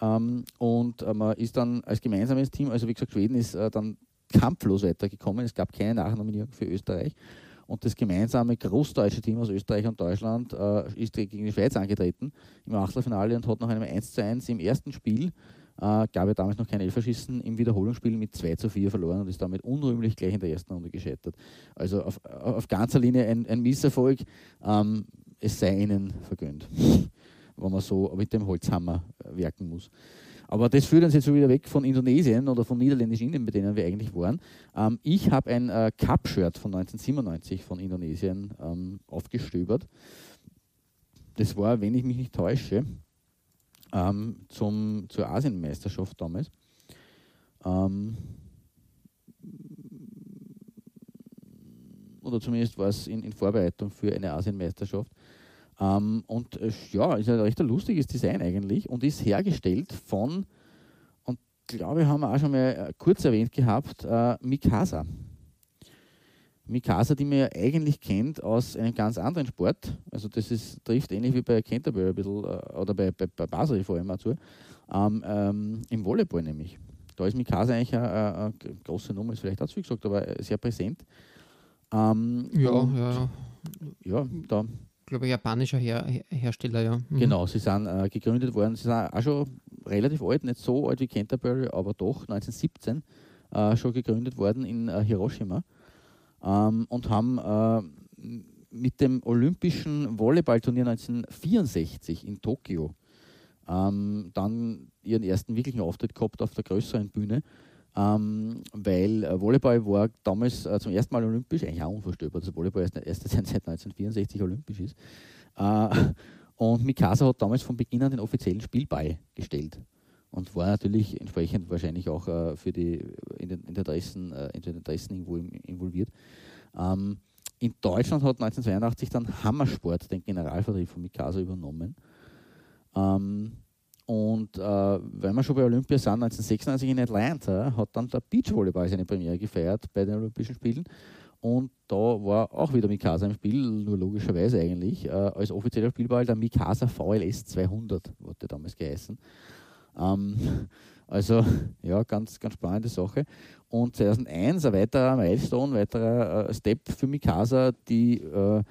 Speaker 4: Ähm, und äh, man ist dann als gemeinsames Team, also wie gesagt, Schweden ist äh, dann kampflos weitergekommen. Es gab keine Nachnominierung für Österreich. Und das gemeinsame großdeutsche Team aus Österreich und Deutschland äh, ist gegen die Schweiz angetreten im Achtelfinale und hat nach einem 1:1 im ersten Spiel äh, gab ja damals noch kein Elferschießen im Wiederholungsspiel mit 2 zu 4 verloren und ist damit unrühmlich gleich in der ersten Runde gescheitert. Also auf, auf ganzer Linie ein, ein Misserfolg. Ähm, es sei ihnen vergönnt, wenn man so mit dem Holzhammer äh, werken muss. Aber das führt uns jetzt schon wieder weg von Indonesien oder von niederländischen Indien, bei denen wir eigentlich waren. Ähm, ich habe ein äh, Cup-Shirt von 1997 von Indonesien ähm, aufgestöbert. Das war, wenn ich mich nicht täusche, ähm, zum, zur Asienmeisterschaft damals. Ähm, oder zumindest war es in, in, Vorbereitung für eine Asienmeisterschaft. Ähm, und äh, ja, ist ein recht lustiges Design eigentlich und ist hergestellt von, und glaube, haben wir auch schon mal äh, kurz erwähnt gehabt, äh, Mikasa. Mikasa, die man ja eigentlich kennt aus einem ganz anderen Sport. Also das ist, trifft ähnlich wie bei Canterbury ein bisschen, äh, oder bei, bei, bei Basel vor allem auch zu, ähm, ähm, im Volleyball nämlich. Da ist Mikasa eigentlich eine, eine, große Nummer, ist vielleicht auch zu viel gesagt, aber sehr präsent.
Speaker 3: Ähm, ja, ja.
Speaker 4: Ja, da.
Speaker 3: Ich glaube, japanischer Her Hersteller, ja.
Speaker 4: Mhm. Genau, sie sind äh, gegründet worden, sie sind auch schon relativ alt, nicht so alt wie Canterbury, aber doch 1917 äh, schon gegründet worden in äh, Hiroshima ähm, und haben äh, mit dem Olympischen Volleyballturnier 1964 in Tokio ähm, dann ihren ersten wirklichen Auftritt gehabt auf der größeren Bühne. Ähm, weil äh, Volleyball war damals äh, zum ersten Mal olympisch, eigentlich auch unvorstellbar, dass Volleyball erst, erst seit 1964 olympisch ist. Äh, und Mikasa hat damals von Beginn an den offiziellen Spielball gestellt und war natürlich entsprechend wahrscheinlich auch äh, für die, in den, in, der Dressen, äh, in den Dressen involviert. Ähm, in Deutschland hat 1982 dann Hammersport den Generalvertrieb von Mikasa übernommen. Ähm, und äh, weil wir schon bei Olympia sind, 1996 in Atlanta, hat dann der Beachvolleyball seine Premiere gefeiert bei den Olympischen Spielen. Und da war auch wieder Mikasa im Spiel, nur logischerweise eigentlich, äh, als offizieller Spielball der Mikasa VLS 200, wurde damals geheißen. Ähm, also ja, ganz, ganz spannende Sache. Und 2001 ein weiterer Milestone, weiterer äh, Step für Mikasa, die, äh,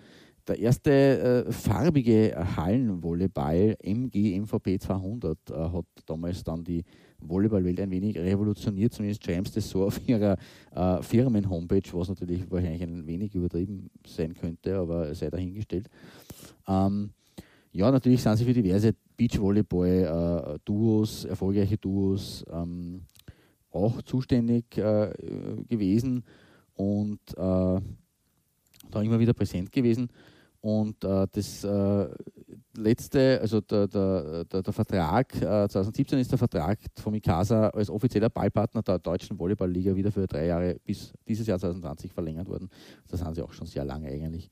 Speaker 4: der erste äh, farbige Hallenvolleyball MG MVP 200 hat damals dann die Volleyballwelt ein wenig revolutioniert, zumindest schreiben das so auf ihrer äh, Firmen-Homepage, was natürlich wahrscheinlich ein wenig übertrieben sein könnte, aber sei dahingestellt. Ähm, ja, natürlich sind sie für diverse Beachvolleyball-Duos, äh, erfolgreiche Duos ähm, auch zuständig äh, gewesen und äh, da immer wieder präsent gewesen. Und äh, das äh, letzte, also der, der, der, der Vertrag, 2017 äh, ist der Vertrag von Mikasa als offizieller Ballpartner der deutschen Volleyballliga wieder für drei Jahre bis dieses Jahr 2020 verlängert worden. Das haben sie auch schon sehr lange eigentlich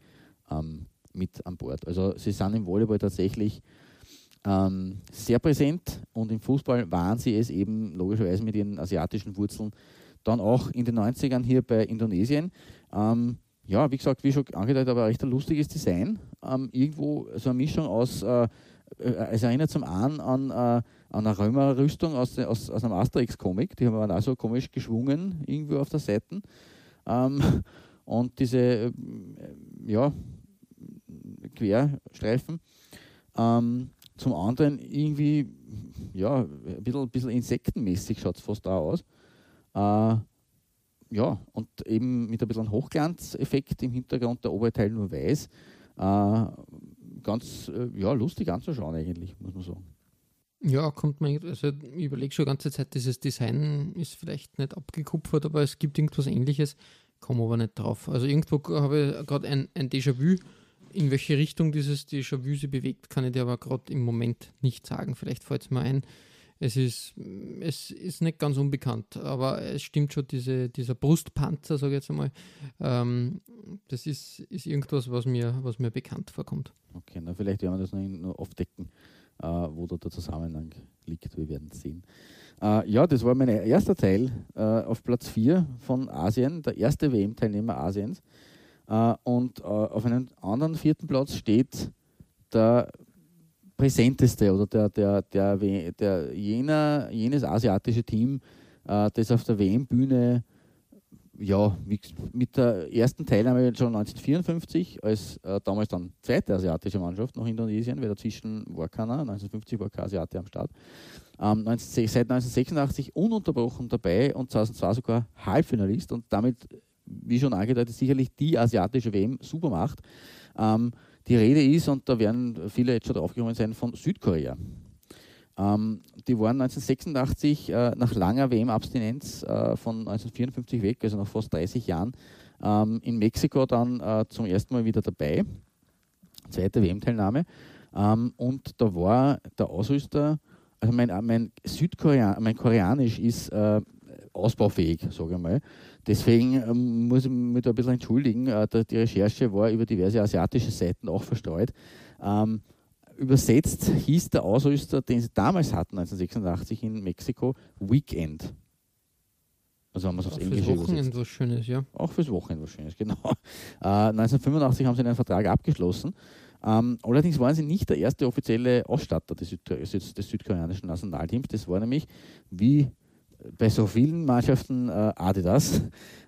Speaker 4: ähm, mit an Bord. Also sie sind im Volleyball tatsächlich ähm, sehr präsent und im Fußball waren sie es eben logischerweise mit ihren asiatischen Wurzeln dann auch in den 90ern hier bei Indonesien. Ähm, ja, wie gesagt, wie schon angedeutet, aber recht ein lustiges Design. Ähm, irgendwo so eine Mischung aus, äh, äh es erinnert zum einen an, äh, an eine Römerrüstung aus, aus, aus einem Asterix-Comic, die haben wir auch so komisch geschwungen, irgendwo auf der Seite. Ähm, und diese, äh, ja, Querstreifen. Ähm, zum anderen irgendwie, ja, ein bisschen, ein bisschen insektenmäßig schaut es fast da aus. Äh, ja, und eben mit ein bisschen Hochglanzeffekt im Hintergrund, der obere Teil nur weiß. Äh, ganz äh, ja, lustig anzuschauen eigentlich, muss man sagen.
Speaker 3: Ja, kommt man, also ich überlege schon die ganze Zeit, dieses Design ist vielleicht nicht abgekupfert, aber es gibt irgendwas ähnliches, komme aber nicht drauf. Also irgendwo habe ich gerade ein, ein Déjà-vu, in welche Richtung dieses Déjà-vu sich bewegt, kann ich dir aber gerade im Moment nicht sagen. Vielleicht fällt es mir ein. Es ist, es ist nicht ganz unbekannt, aber es stimmt schon, diese, dieser Brustpanzer, sage ich jetzt einmal, ähm, das ist, ist irgendwas, was mir, was mir bekannt vorkommt.
Speaker 4: Okay, na vielleicht werden wir das noch, aufdecken, äh, wo da der Zusammenhang liegt. Wir werden sehen. Äh, ja, das war mein erster Teil äh, auf Platz 4 von Asien, der erste WM-Teilnehmer Asiens. Äh, und äh, auf einem anderen vierten Platz steht der präsenteste oder der, der, der, der jener, jenes asiatische Team, äh, das auf der WM-Bühne ja, mit der ersten Teilnahme schon 1954 als äh, damals dann zweite asiatische Mannschaft nach Indonesien, weil dazwischen war keiner, 1950 war kein Asiate am Start, ähm, 19, seit 1986 ununterbrochen dabei und 2002 sogar Halbfinalist und damit, wie schon angedeutet, sicherlich die asiatische WM-Supermacht. Ähm, die Rede ist, und da werden viele jetzt schon draufgekommen sein, von Südkorea. Ähm, die waren 1986 äh, nach langer WM-Abstinenz äh, von 1954 weg, also nach fast 30 Jahren, ähm, in Mexiko dann äh, zum ersten Mal wieder dabei. Zweite WM-Teilnahme. Ähm, und da war der Ausrüster, also mein, mein Südkorean, mein Koreanisch ist äh, ausbaufähig, sage ich mal. Deswegen ähm, muss ich mich da ein bisschen entschuldigen. Äh, die Recherche war über diverse asiatische Seiten auch verstreut. Ähm, übersetzt hieß der Ausrüster, den sie damals hatten, 1986 in Mexiko, Weekend.
Speaker 3: Also haben wir es aufs Englische übersetzt. Auch fürs Wochenende was Schönes, ja.
Speaker 4: Auch fürs Wochenende was Schönes, genau. Äh, 1985 haben sie einen Vertrag abgeschlossen. Ähm, allerdings waren sie nicht der erste offizielle Ausstatter des, Süd des südkoreanischen Nationalteams. Das war nämlich, wie bei so vielen Mannschaften äh, Adidas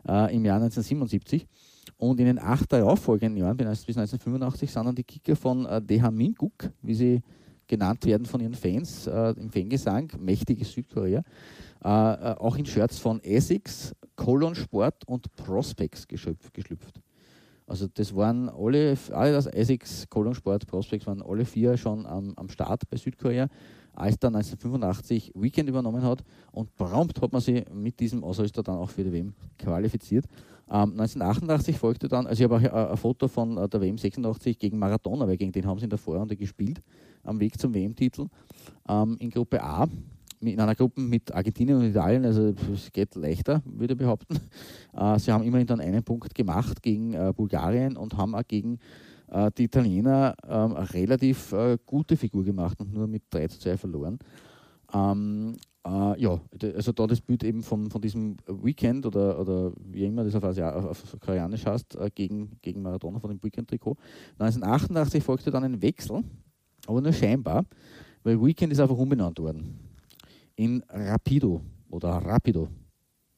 Speaker 4: äh, im Jahr 1977. Und in den acht darauffolgenden Jahren, bis 1985, sind dann die Kicker von äh, DH Minguk, wie sie genannt werden von ihren Fans äh, im Fangesang, mächtiges Südkorea, äh, äh, auch in Shirts von Essex, Colon Sport und Prospects geschlüpft. Also das waren alle, alle das Essex, Colon Sport, Prospects waren alle vier schon am, am Start bei Südkorea als dann 1985 Weekend übernommen hat und prompt hat man sie mit diesem Ausrüster dann auch für die WM qualifiziert. Ähm, 1988 folgte dann, also ich habe auch ein, ein Foto von äh, der WM 86 gegen Maradona, weil gegen den haben sie in der Vorrunde gespielt, am Weg zum WM-Titel ähm, in Gruppe A in einer Gruppe mit Argentinien und Italien, also es geht leichter, würde ich behaupten. Äh, sie haben immerhin dann einen Punkt gemacht gegen äh, Bulgarien und haben auch gegen äh, die Italiener ähm, eine relativ äh, gute Figur gemacht und nur mit 3 zu 2 verloren. Ähm, äh, ja, also da das Bild eben von, von diesem Weekend oder, oder wie immer das auf, Asia, auf Koreanisch heißt, äh, gegen, gegen Maradona von dem Weekend-Trikot. 1988 folgte dann ein Wechsel, aber nur scheinbar, weil Weekend ist einfach umbenannt worden in Rapido oder Rapido.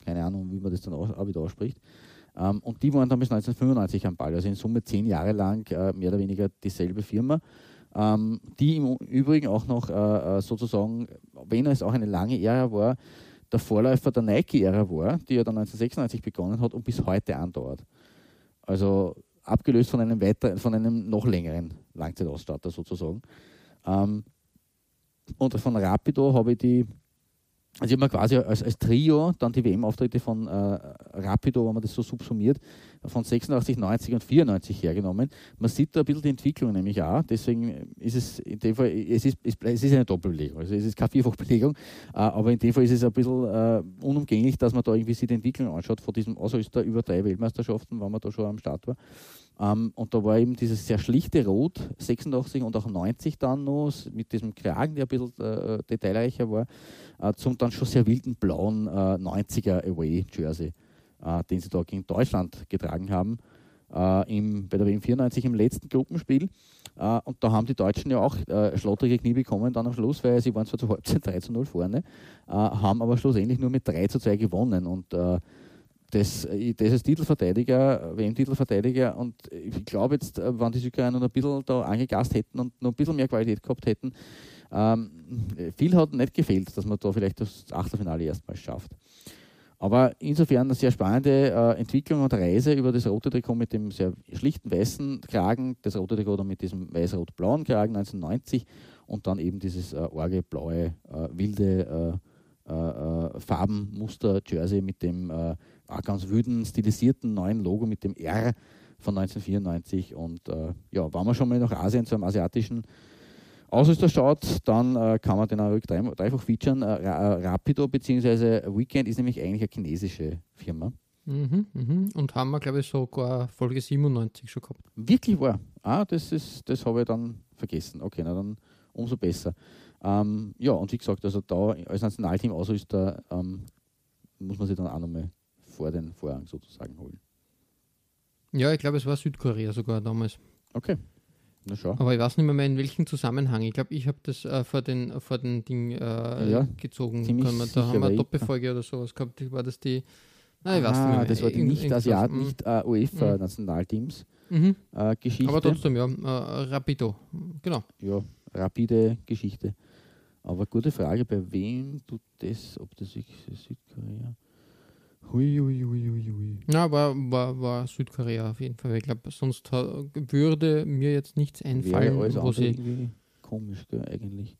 Speaker 4: Keine Ahnung, wie man das dann auch wieder ausspricht. Ähm, und die waren dann bis 1995 am Ball, also in Summe zehn Jahre lang äh, mehr oder weniger dieselbe Firma, ähm, die im Übrigen auch noch äh, äh, sozusagen, wenn es auch eine lange Ära war, der Vorläufer der Nike-Ära war, die ja dann 1996 begonnen hat und bis heute andauert. Also abgelöst von einem, weiter, von einem noch längeren Langzeitausstatter sozusagen. Ähm, und von Rapido habe ich die also ich mir quasi als, als, Trio dann die WM-Auftritte von äh, Rapido, wenn man das so subsumiert, von 86, 90 und 94 hergenommen. Man sieht da ein bisschen die Entwicklung nämlich auch, deswegen ist es in dem Fall, es ist, es ist eine Doppelbelegung, also es ist keine Vierfachbelegung, äh, aber in dem Fall ist es ein bisschen äh, unumgänglich, dass man da irgendwie sich die Entwicklung anschaut von diesem Ausrüster über drei Weltmeisterschaften, wenn man da schon am Start war. Ähm, und da war eben dieses sehr schlichte Rot, 86 und auch 90 dann noch, mit diesem Kragen, der ein bisschen äh, detailreicher war, äh, zum dann schon sehr wilden blauen äh, 90er Away-Jersey, äh, den sie da gegen Deutschland getragen haben, äh, im, bei der WM 94 im letzten Gruppenspiel. Äh, und da haben die Deutschen ja auch äh, schlottrige Knie bekommen dann am Schluss, weil sie waren zwar zur Halbzeit 3 zu 0 vorne, haben aber schlussendlich nur mit 3 zu 2 gewonnen. Und das, äh, ist Titelverteidiger, WM-Titelverteidiger und ich glaube jetzt, äh, wenn die Südkoreaner noch ein bisschen da angegast hätten und noch ein bisschen mehr Qualität gehabt hätten, ähm, viel hat nicht gefehlt, dass man da vielleicht das Achtelfinale erstmal schafft. Aber insofern eine sehr spannende äh, Entwicklung und Reise über das rote Trikot mit dem sehr schlichten weißen Kragen, das rote Trikot dann mit diesem weiß-rot-blauen Kragen 1990 und dann eben dieses äh, orge, blaue, äh, wilde äh, äh, Farbenmuster Jersey mit dem ganz wüden, stilisierten neuen Logo mit dem R von 1994. Und äh, ja, wenn man schon mal nach Asien zu einem asiatischen Ausrüster schaut, dann äh, kann man den auch dreifach featuren. Äh, äh, Rapido bzw. Weekend ist nämlich eigentlich eine chinesische Firma.
Speaker 3: Mhm, mhm. Und haben wir, glaube ich, sogar Folge 97 schon gehabt.
Speaker 4: Wirklich wahr. Ah, das, das habe ich dann vergessen. Okay, na dann umso besser. Ähm, ja, und wie gesagt, also da als Nationalteam-Ausrüster ähm, muss man sich dann auch nochmal vor den Vorhang sozusagen holen.
Speaker 3: Ja, ich glaube, es war Südkorea sogar damals.
Speaker 4: Okay. Na schau.
Speaker 3: Aber ich weiß nicht mehr, in welchem Zusammenhang. Ich glaube, ich habe das äh, vor, den, vor den Ding äh, ja, gezogen. Man, da haben wir eine Doppelfolge oder sowas gehabt. War das die.
Speaker 4: Nein, ich ah, weiß nicht mehr. Das war die nicht Asiat, nicht äh, mhm. mhm. äh, Geschichte.
Speaker 3: Aber trotzdem, ja, äh, Rapido. Genau.
Speaker 4: Ja, rapide Geschichte. Aber gute Frage, bei wem tut das, ob das Südkorea?
Speaker 3: Hui, hui, hui, hui. Ja, war, war, war Südkorea auf jeden Fall. Ich glaube, sonst würde mir jetzt nichts einfallen,
Speaker 4: Wäre wo sie. Irgendwie komisch, gell, eigentlich.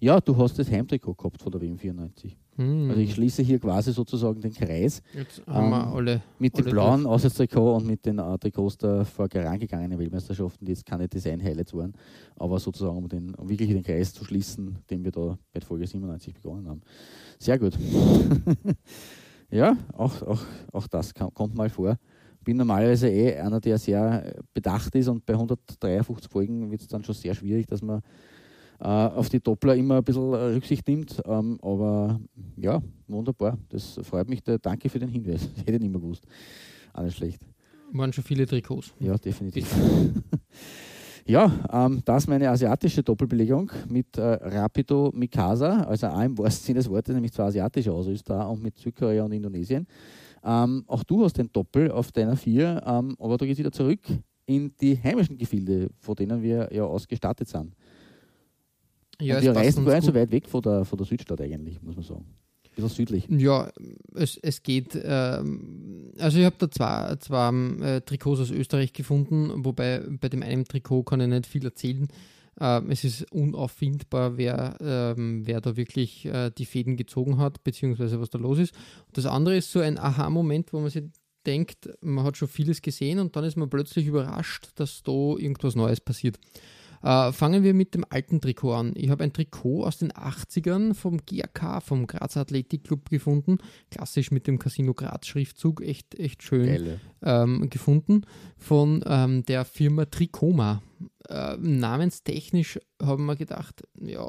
Speaker 4: Ja, du hast das Heimtrikot gehabt von der WM 94. Hm. Also ich schließe hier quasi sozusagen den Kreis.
Speaker 3: Jetzt haben ähm, wir alle.
Speaker 4: Mit alle dem blauen Auswärtstrikot und mit den äh, Trikots der vorangegangenen Weltmeisterschaften, die jetzt keine Design-Highlights waren, aber sozusagen um, den, um wirklich den Kreis zu schließen, den wir da bei Folge 97 begonnen haben. Sehr gut. Ja, auch, auch, auch das kann, kommt mal vor. Bin normalerweise eh einer, der sehr bedacht ist und bei 153 Folgen wird es dann schon sehr schwierig, dass man äh, auf die Doppler immer ein bisschen Rücksicht nimmt. Ähm, aber ja, wunderbar. Das freut mich. Danke für den Hinweis. Ich hätte nicht mehr gewusst. Alles schlecht.
Speaker 3: Waren schon viele Trikots.
Speaker 4: Ja, definitiv. Ja, ähm, das ist meine asiatische Doppelbelegung mit äh, Rapido Mikasa, also auch im wahrsten Sinne des Wortes, nämlich zwei asiatische Ausrüster und mit Südkorea und Indonesien. Ähm, auch du hast den Doppel auf deiner vier, ähm, aber du gehst wieder zurück in die heimischen Gefilde, von denen wir ja ausgestattet sind. Ja, und wir reisen gar nicht so weit weg von der, von der Südstadt eigentlich, muss man sagen bisschen südlich.
Speaker 3: Ja, es, es geht. Ähm, also ich habe da zwei, zwei äh, Trikots aus Österreich gefunden, wobei bei dem einen Trikot kann ich nicht viel erzählen. Äh, es ist unauffindbar, wer, ähm, wer da wirklich äh, die Fäden gezogen hat, beziehungsweise was da los ist. Das andere ist so ein Aha-Moment, wo man sich denkt, man hat schon vieles gesehen und dann ist man plötzlich überrascht, dass da irgendwas Neues passiert. Äh, fangen wir mit dem alten Trikot an. Ich habe ein Trikot aus den 80ern vom GAK, vom Graz Athletic Club gefunden. Klassisch mit dem Casino Graz Schriftzug, echt, echt schön ähm, gefunden. Von ähm, der Firma Tricoma äh, namenstechnisch haben wir gedacht, ja.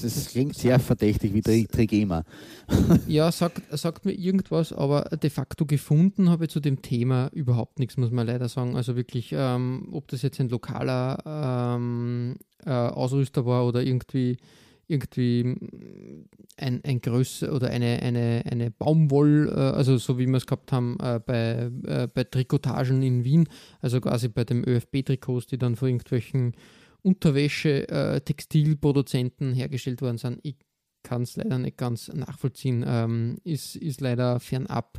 Speaker 4: Das, klingt sehr verdächtig wie Trigema.
Speaker 3: ja, sagt, sagt mir irgendwas, aber de facto gefunden habe ich zu dem Thema überhaupt nichts, muss man leider sagen. Also wirklich, ähm, ob das jetzt ein lokaler ähm, äh, Ausrüster war oder irgendwie irgendwie ein, ein Größe oder eine, eine, eine Baumwoll, äh, also so wie wir es gehabt haben äh, bei, äh, bei Trikotagen in Wien, also quasi bei dem ÖFB-Trikots, die dann von irgendwelchen Unterwäsche-Textilproduzenten hergestellt worden sind. Ich kann es leider nicht ganz nachvollziehen, ähm, ist, ist leider fernab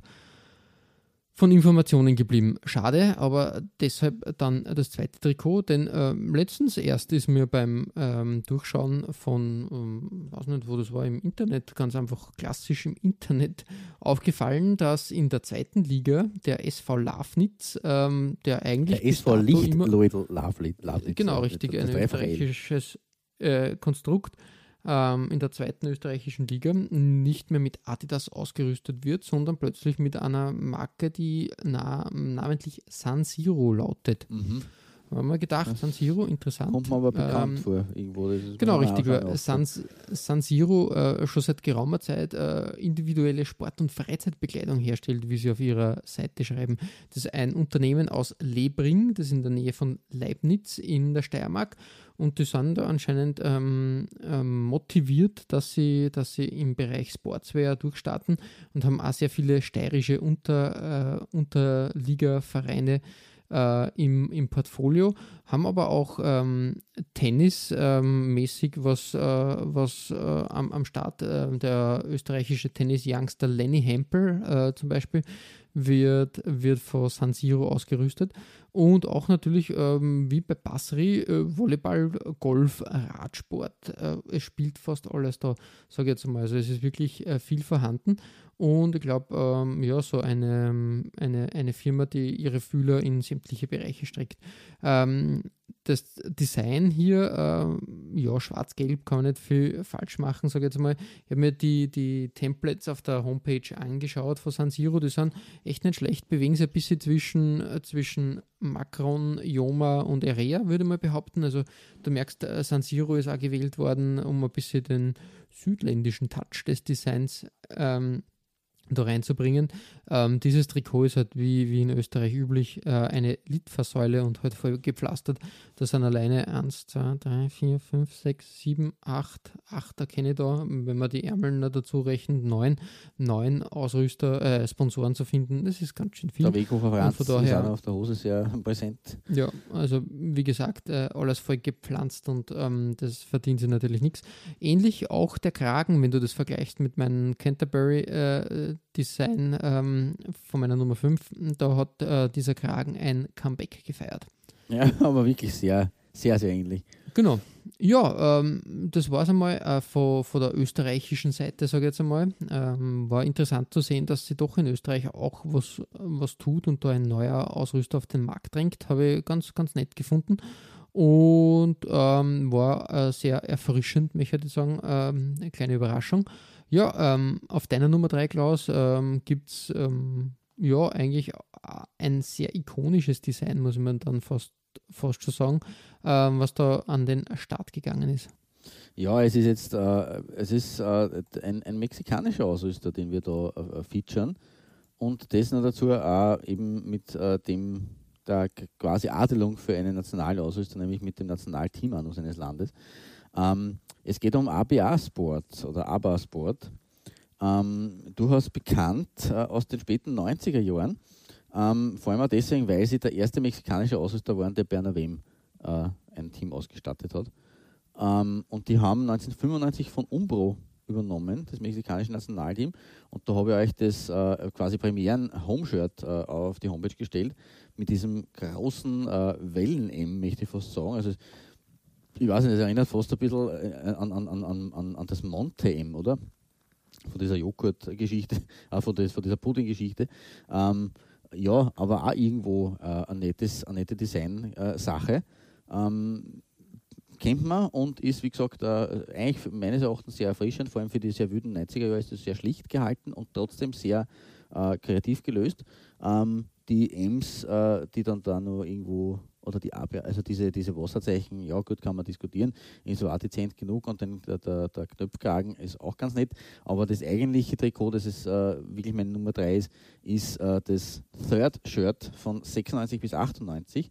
Speaker 3: von Informationen geblieben. Schade, aber deshalb dann das zweite Trikot, denn äh, letztens erst ist mir beim ähm, Durchschauen von, ähm, weiß nicht, wo das war, im Internet, ganz einfach klassisch im Internet, aufgefallen, dass in der zweiten Liga der SV Lafnitz, ähm, der eigentlich.
Speaker 4: Der SV Licht Lafnitz.
Speaker 3: Genau, richtig, ein österreichisches äh, Konstrukt ähm, in der zweiten österreichischen Liga nicht mehr mit Adidas ausgerüstet wird, sondern plötzlich mit einer Marke, die na, namentlich San Siro lautet.
Speaker 4: Mhm.
Speaker 3: Haben wir gedacht, San Siro, interessant.
Speaker 4: Kommt mir aber bekannt
Speaker 3: Ähm,
Speaker 4: vor, irgendwo. Das
Speaker 3: Genau, richtig. San, San Siro äh, schon seit geraumer Zeit äh, individuelle Sport- und Freizeitbekleidung herstellt, wie sie auf ihrer Seite schreiben. Das ist ein Unternehmen aus Lebring, das ist in der Nähe von Leibniz in der Steiermark. Und die sind da anscheinend ähm, ähm, motiviert, dass sie, dass sie im Bereich Sportswear durchstarten und haben auch sehr viele steirische Unter, äh, Unterliga-Vereine äh, im, im Portfolio, haben aber auch ähm, Tennis-mäßig was, äh, was äh, am, am Start. Äh, der österreichische Tennis-Youngster Lenny Hempel äh, zum Beispiel wird, wird von San Siro ausgerüstet. Und auch natürlich, ähm, wie bei Basri, äh, Volleyball, Golf, Radsport. Äh, es spielt fast alles da, sage ich jetzt mal. Also es ist wirklich äh, viel vorhanden. Und ich glaube, ähm, ja, so eine, eine, eine Firma, die ihre Fühler in sämtliche Bereiche streckt. Ähm, das Design hier, äh, ja, schwarz-gelb kann man nicht viel falsch machen, sage ich jetzt mal. Ich habe mir die, die Templates auf der Homepage angeschaut von San Siro, die sind echt nicht schlecht, bewegen sich ein bisschen zwischen, äh, zwischen Macron, Joma und Erea, würde mal behaupten. Also du merkst, äh, San Siro ist auch gewählt worden, um ein bisschen den südländischen Touch des Designs ähm, da reinzubringen. Ähm, dieses Trikot ist halt wie, wie in Österreich üblich äh, eine Litfaßsäule und halt voll gepflastert. Das sind alleine 1, 2, 3, 4, 5, 6, 7, 8, 8 erkenne ich da, wenn man die Ärmel noch dazu rechnet, 9, 9 Ausrüster, äh, Sponsoren zu finden. Das ist ganz schön viel.
Speaker 4: Der Weghofer Franz
Speaker 3: von
Speaker 4: ist
Speaker 3: daher-
Speaker 4: auch auf der Hose sehr präsent.
Speaker 3: Ja, also wie gesagt, äh, alles voll gepflanzt und ähm, das verdient sie natürlich nichts. Ähnlich auch der Kragen, wenn du das vergleichst mit meinem Canterbury äh, Design ähm, von meiner Nummer 5, da hat äh, dieser Kragen ein Comeback gefeiert.
Speaker 4: Ja, aber wirklich sehr, sehr, sehr ähnlich.
Speaker 3: Genau. Ja, ähm, das war es einmal äh, von, von der österreichischen Seite, sage ich jetzt einmal. Ähm, war interessant zu sehen, dass sie doch in Österreich auch was, was tut und da ein neuer Ausrüster auf den Markt drängt. Habe ich ganz, ganz nett gefunden. Und ähm, war äh, sehr erfrischend, möchte ich sagen. Ähm, eine kleine Überraschung. Ja, ähm, auf deiner Nummer 3, Klaus, ähm, gibt es ähm, ja eigentlich ein sehr ikonisches Design, muss man dann fast, fast schon sagen, ähm, was da an den Start gegangen ist.
Speaker 4: Ja, es ist jetzt äh, es ist, äh, ein, ein mexikanischer Ausrüster, den wir da äh, featuren. Und das noch dazu auch eben mit äh, dem der quasi Adelung für einen Nationalausrüster, nämlich mit dem Nationalteam seines Landes. Ähm, es geht um ABA Sport oder ABA Sport. Ähm, durchaus bekannt äh, aus den späten 90er Jahren. Ähm, vor allem auch deswegen, weil sie der erste mexikanische Ausrüster waren, der Bernavem äh, ein Team ausgestattet hat. Ähm, und die haben 1995 von Umbro übernommen, das mexikanische Nationalteam. Und da habe ich euch das äh, quasi Premieren-Homeshirt äh, auf die Homepage gestellt, mit diesem großen äh, Wellen-M, möchte ich fast sagen. Also, ich weiß nicht, das erinnert fast ein bisschen äh, an, an, an, an, an- das Monte-M, oder? Von dieser Joghurt-Geschichte, äh, von, des, von dieser Pudding-Geschichte. Ähm, ja, aber auch irgendwo äh, eine, nettes, eine nette Design-Sache. Ähm, kennt man und ist, wie gesagt, äh, eigentlich meines Erachtens sehr erfrischend, vor allem für die sehr wüden 90er Jahre ist es sehr schlicht gehalten und trotzdem sehr äh, kreativ gelöst. Ähm, die Ems, äh, die dann da noch irgendwo, oder die Abwehr, also diese, diese Wasserzeichen, ja gut, kann man diskutieren, ist auch dezent genug und dann der, der, der Knöpfkragen ist auch ganz nett, aber das eigentliche Trikot, das ist äh, wirklich meine Nummer 3 ist, ist äh, das Third Shirt von 96 bis 98.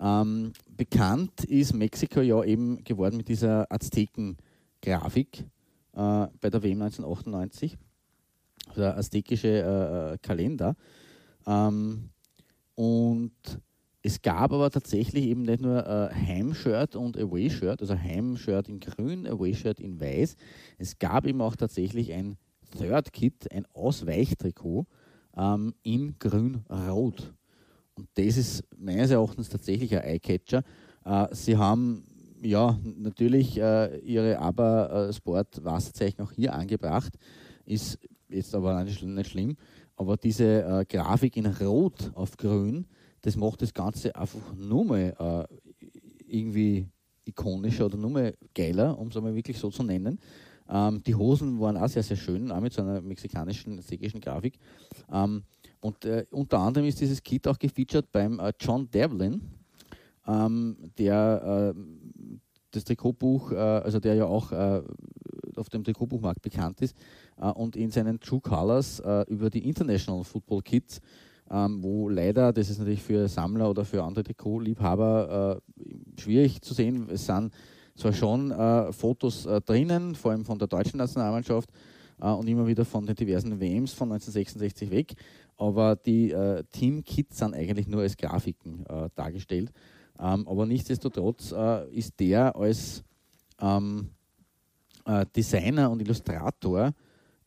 Speaker 4: Ähm, bekannt ist Mexiko ja eben geworden mit dieser Azteken-Grafik äh, bei der WM 1998, der aztekische Kalender. Ähm, und es gab aber tatsächlich eben nicht nur äh, Heimshirt und Away-Shirt, also Heimshirt in grün, Away-Shirt in weiß. Es gab eben auch tatsächlich ein Third Kit, ein Ausweichtrikot ähm, in grün-rot. Und das ist meines Erachtens tatsächlich ein Eyecatcher. Äh, sie haben ja natürlich äh, ihre Aber-Sport-Wasserzeichen auch hier angebracht. Ist jetzt aber nicht schlimm. Aber diese äh, Grafik in Rot auf Grün, das macht das Ganze einfach nur mal äh, irgendwie ikonischer oder nur mal geiler, um es einmal wirklich so zu nennen. Ähm, die Hosen waren auch sehr, sehr schön, auch mit so einer mexikanischen, sächsischen Grafik. Ähm, und äh, unter anderem ist dieses Kit auch gefeatured beim äh, John Devlin, ähm, der äh, das Trikotbuch, äh, also der ja auch äh, auf dem Trikotbuchmarkt bekannt ist, und in seinen True Colors über die International Football Kits ähm, wo leider, das ist natürlich für Sammler oder für andere Trikotliebhaber äh, schwierig zu sehen, es sind zwar schon äh, Fotos äh, drinnen, vor allem von der deutschen Nationalmannschaft äh, und immer wieder von den diversen WMs von 1966 weg, aber die äh, Team-Kits sind eigentlich nur als Grafiken äh, dargestellt. Ähm, aber nichtsdestotrotz ist der als ähm, Designer und Illustrator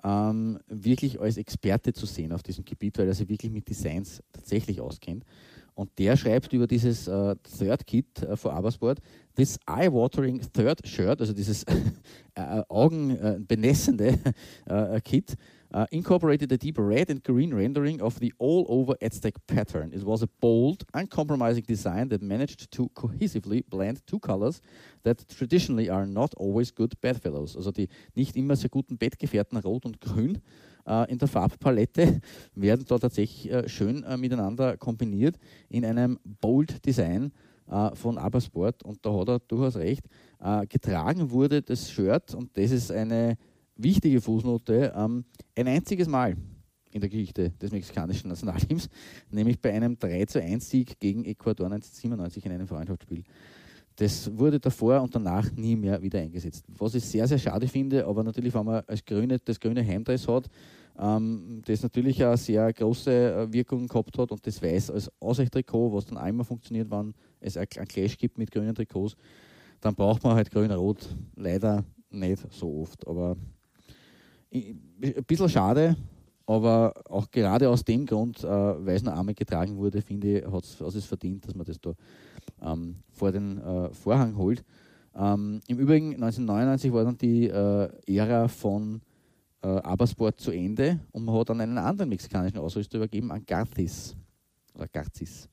Speaker 4: ähm, wirklich als Experte zu sehen auf diesem Gebiet, weil er sich wirklich mit Designs tatsächlich auskennt. Und der schreibt über dieses äh, Third Kit äh, for Abersport, this eye-watering third shirt, also dieses äh, augenbenässende äh, Kit, uh, incorporated a deep red and green rendering of the all-over Aztec pattern. It was a bold, uncompromising design that managed to cohesively blend two colors that traditionally are not always good bedfellows. Also die nicht immer sehr guten Bettgefährten Rot und Grün äh, in der Farbpalette werden da tatsächlich äh, schön äh, miteinander kombiniert in einem bold Design von Abersport. Und da hat er durchaus recht. Getragen wurde das Shirt und das ist eine wichtige Fußnote, ähm, ein einziges Mal in der Geschichte des mexikanischen Nationalteams, nämlich bei einem 3 zu 1 Sieg gegen Ecuador 1997 in einem Freundschaftsspiel. Das wurde davor und danach nie mehr wieder eingesetzt. Was ich sehr, sehr schade finde, aber natürlich, wenn man als Grüne, das grüne Heimdress hat, ähm, das natürlich eine sehr große äh, Wirkung gehabt hat und das weiß als Ausweichtrikot, was dann einmal funktioniert, wenn es ein Clash gibt mit grünen Trikots, dann braucht man halt grün-rot leider nicht so oft. Aber ein bisschen schade, aber auch gerade aus dem Grund, äh, weil es noch einmal getragen wurde, finde ich, hat es verdient, dass man das da ähm, vor den äh, Vorhang holt. Ähm, Im Übrigen, 1999 war dann die äh, Ära von äh, Abersport zu Ende und man hat dann einen anderen mexikanischen Ausrüster übergeben an Garthis oder Garzis.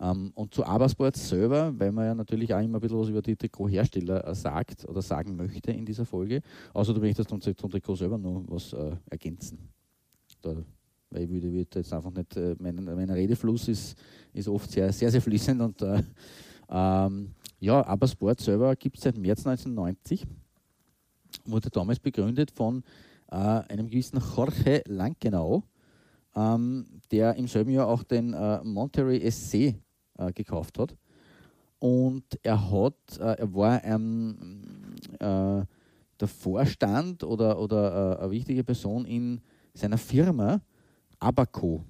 Speaker 4: Ähm, und zu Abersport selber, weil man ja natürlich auch immer ein bisschen was über die Trikothersteller äh, sagt oder sagen möchte in dieser Folge. Außerdem möchte ich das zum, zum Trikot selber noch was äh, ergänzen. Da, weil ich würde, würde jetzt einfach nicht, äh, mein, mein Redefluss ist, ist oft sehr, sehr, sehr fließend und äh, ähm, ja, Abersport selber gibt es seit März 1990. Wurde damals begründet von äh, einem gewissen Jorge Langenau, ähm, der im selben Jahr auch den äh, Monterey SC äh, gekauft hat. Und er hat, äh, er war ähm, äh, der Vorstand oder, oder äh, eine wichtige Person in seiner Firma Abaco.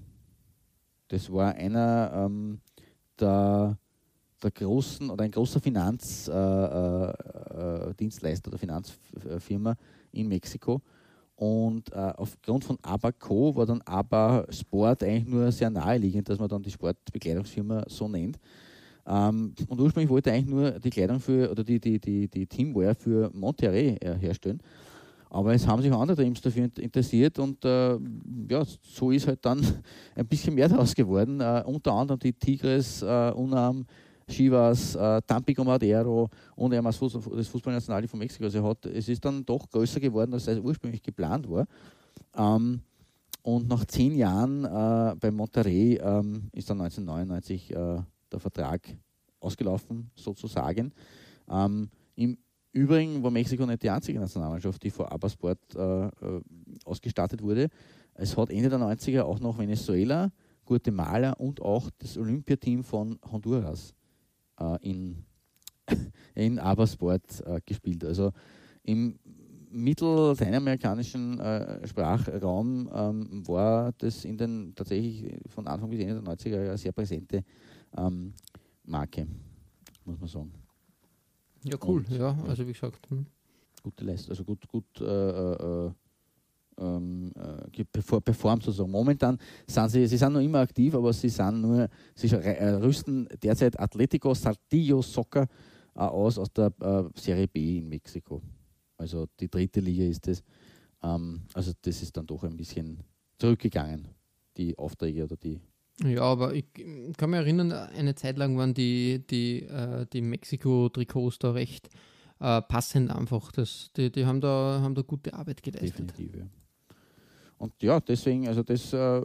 Speaker 4: Das war einer ähm, der, der großen oder ein großer Finanzdienstleister äh, äh, oder Finanzfirma in Mexiko. Und äh, aufgrund von Abaco war dann ABA Sport eigentlich nur sehr naheliegend, dass man dann die Sportbekleidungsfirma so nennt. Ähm, und ursprünglich wollte er eigentlich nur die Kleidung für oder die, die, die, die Teamwear für Monterrey äh, herstellen. Aber es haben sich andere Teams dafür interessiert und äh, ja, so ist halt dann ein bisschen mehr daraus geworden. Äh, unter anderem die Tigres, äh, Unam, Chivas, äh, Tampico Madero und eben das, Fußball, das Fußballnationalteam von Mexiko. Also hat, es ist dann doch größer geworden, als es ursprünglich geplant war. Ähm, und nach zehn Jahren äh, bei Monterrey ähm, ist dann 1999 äh, der Vertrag ausgelaufen, sozusagen. Ähm, Im Übrigen war Mexiko nicht die einzige Nationalmannschaft, die vor Abasport äh, äh, ausgestattet wurde. Es hat Ende der 90er auch noch Venezuela, Guatemala und auch das Olympiateam von Honduras in, in Abersport äh, gespielt. Also im mittellateinamerikanischen äh, Sprachraum ähm, war das in den tatsächlich von Anfang bis Ende der 90er Jahre sehr präsente ähm, Marke, muss man sagen.
Speaker 3: Ja, cool, Und, ja, also wie gesagt. Hm.
Speaker 4: Gute Leistung, also gut, gut äh, äh, ähm, äh, performt sozusagen. Momentan sind sie, sie sind noch immer aktiv, aber sie sind nur, sie äh, rüsten derzeit Atletico Saltillo Soccer äh, aus aus der äh, Serie B in Mexiko. Also die dritte Liga ist es. Ähm, also das ist dann doch ein bisschen zurückgegangen, die Aufträge oder die
Speaker 3: Ja, aber ich kann mich erinnern, eine Zeit lang waren die, die, äh, die Mexiko-Trikots da recht äh, passend einfach. Das, die die haben, da, haben da gute Arbeit geleistet.
Speaker 4: Definitiv, ja. Und ja, deswegen, also das äh,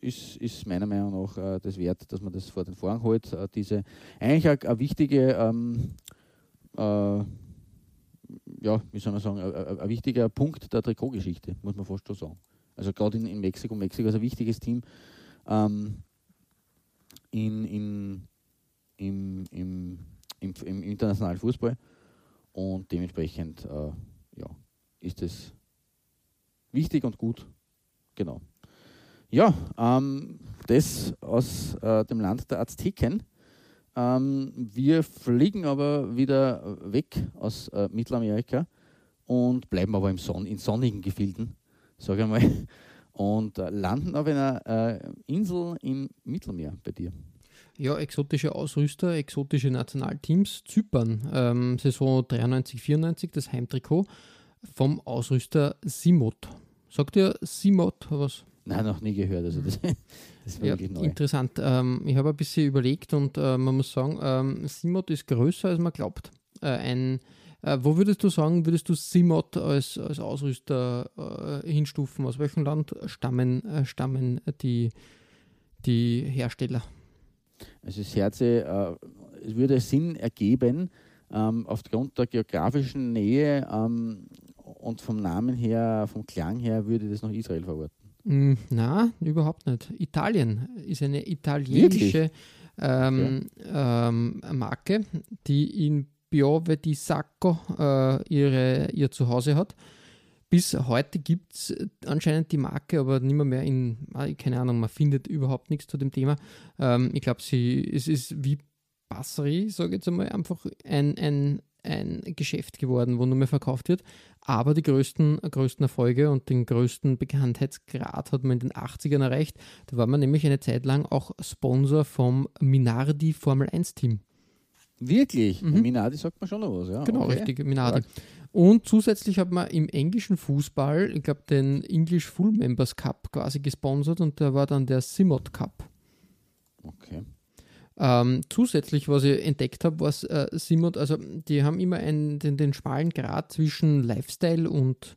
Speaker 4: ist, ist meiner Meinung nach äh, das wert, dass man das vor den Vorhang holt. Äh, diese eigentlich eine, wichtige, ähm, äh, ja, wie soll man sagen, ein wichtiger Punkt der Trikotgeschichte, muss man fast schon sagen. Also gerade in, in Mexiko, Mexiko ist ein wichtiges Team ähm, in, in, im, im, im, im, internationalen Fußball und dementsprechend äh, ja, ist es wichtig und gut. Genau. Ja, ähm, das aus äh, dem Land der Azteken. Ähm, wir fliegen aber wieder weg aus äh, Mittelamerika und bleiben aber im Son in sonnigen Gefilden, sage ich mal, und äh, landen auf einer äh, Insel im Mittelmeer bei dir.
Speaker 3: Ja, exotische Ausrüster, exotische Nationalteams. Zypern, ähm, Saison 93, 94, das Heimtrikot vom Ausrüster Simot. Sagt ihr Simot was?
Speaker 4: Nein, noch nie gehört. Also das,
Speaker 3: das war ja, wirklich neu. Interessant. Ähm, ich habe ein bisschen überlegt und äh, man muss sagen, ähm, Simot ist größer, als man glaubt. Äh, ein, äh, wo würdest du sagen, würdest du Simot als, als Ausrüster äh, hinstufen? Aus welchem Land stammen, äh, stammen die, die Hersteller?
Speaker 4: Also das Herze, es würde Sinn ergeben, ähm, aufgrund der geografischen Nähe ähm, und vom Namen her, vom Klang her, würde das nach Israel verorten.
Speaker 3: Mm, na, überhaupt nicht. Italien ist eine italienische ähm, okay. ähm, Marke, die in Piove di Sacco äh, ihre, ihr Zuhause hat. Bis heute gibt es anscheinend die Marke, aber nicht mehr, mehr in, ah, keine Ahnung, man findet überhaupt nichts zu dem Thema. Ähm, ich glaube, es ist wie Basserie, sage ich jetzt einmal, einfach ein, ein, ein Geschäft geworden, wo nur mehr verkauft wird. Aber die größten, größten Erfolge und den größten Bekanntheitsgrad hat man in den 80ern erreicht. Da war man nämlich eine Zeit lang auch Sponsor vom Minardi Formel 1 Team.
Speaker 4: Wirklich? Mhm. Minardi sagt man schon noch was, ja.
Speaker 3: Genau, okay. richtig, Minardi. Und zusätzlich hat man im englischen Fußball, ich glaube, den English Full Members Cup quasi gesponsert und der war dann der Simot Cup.
Speaker 4: Okay.
Speaker 3: Ähm, zusätzlich, was ich entdeckt habe, was äh, Simon, also die haben immer einen, den, den schmalen Grad zwischen Lifestyle und,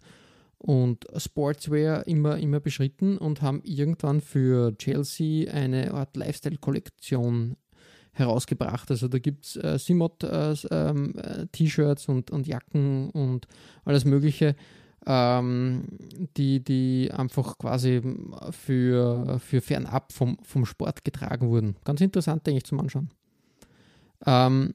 Speaker 3: und Sportswear immer, immer beschritten und haben irgendwann für Chelsea eine Art Lifestyle-Kollektion herausgebracht. Also da gibt es äh, Simot-T-Shirts äh, ähm, und, und Jacken und alles Mögliche ähm, die, die einfach quasi für, für fernab vom, vom Sport getragen wurden. Ganz interessant, denke ich, zum Anschauen. Ähm,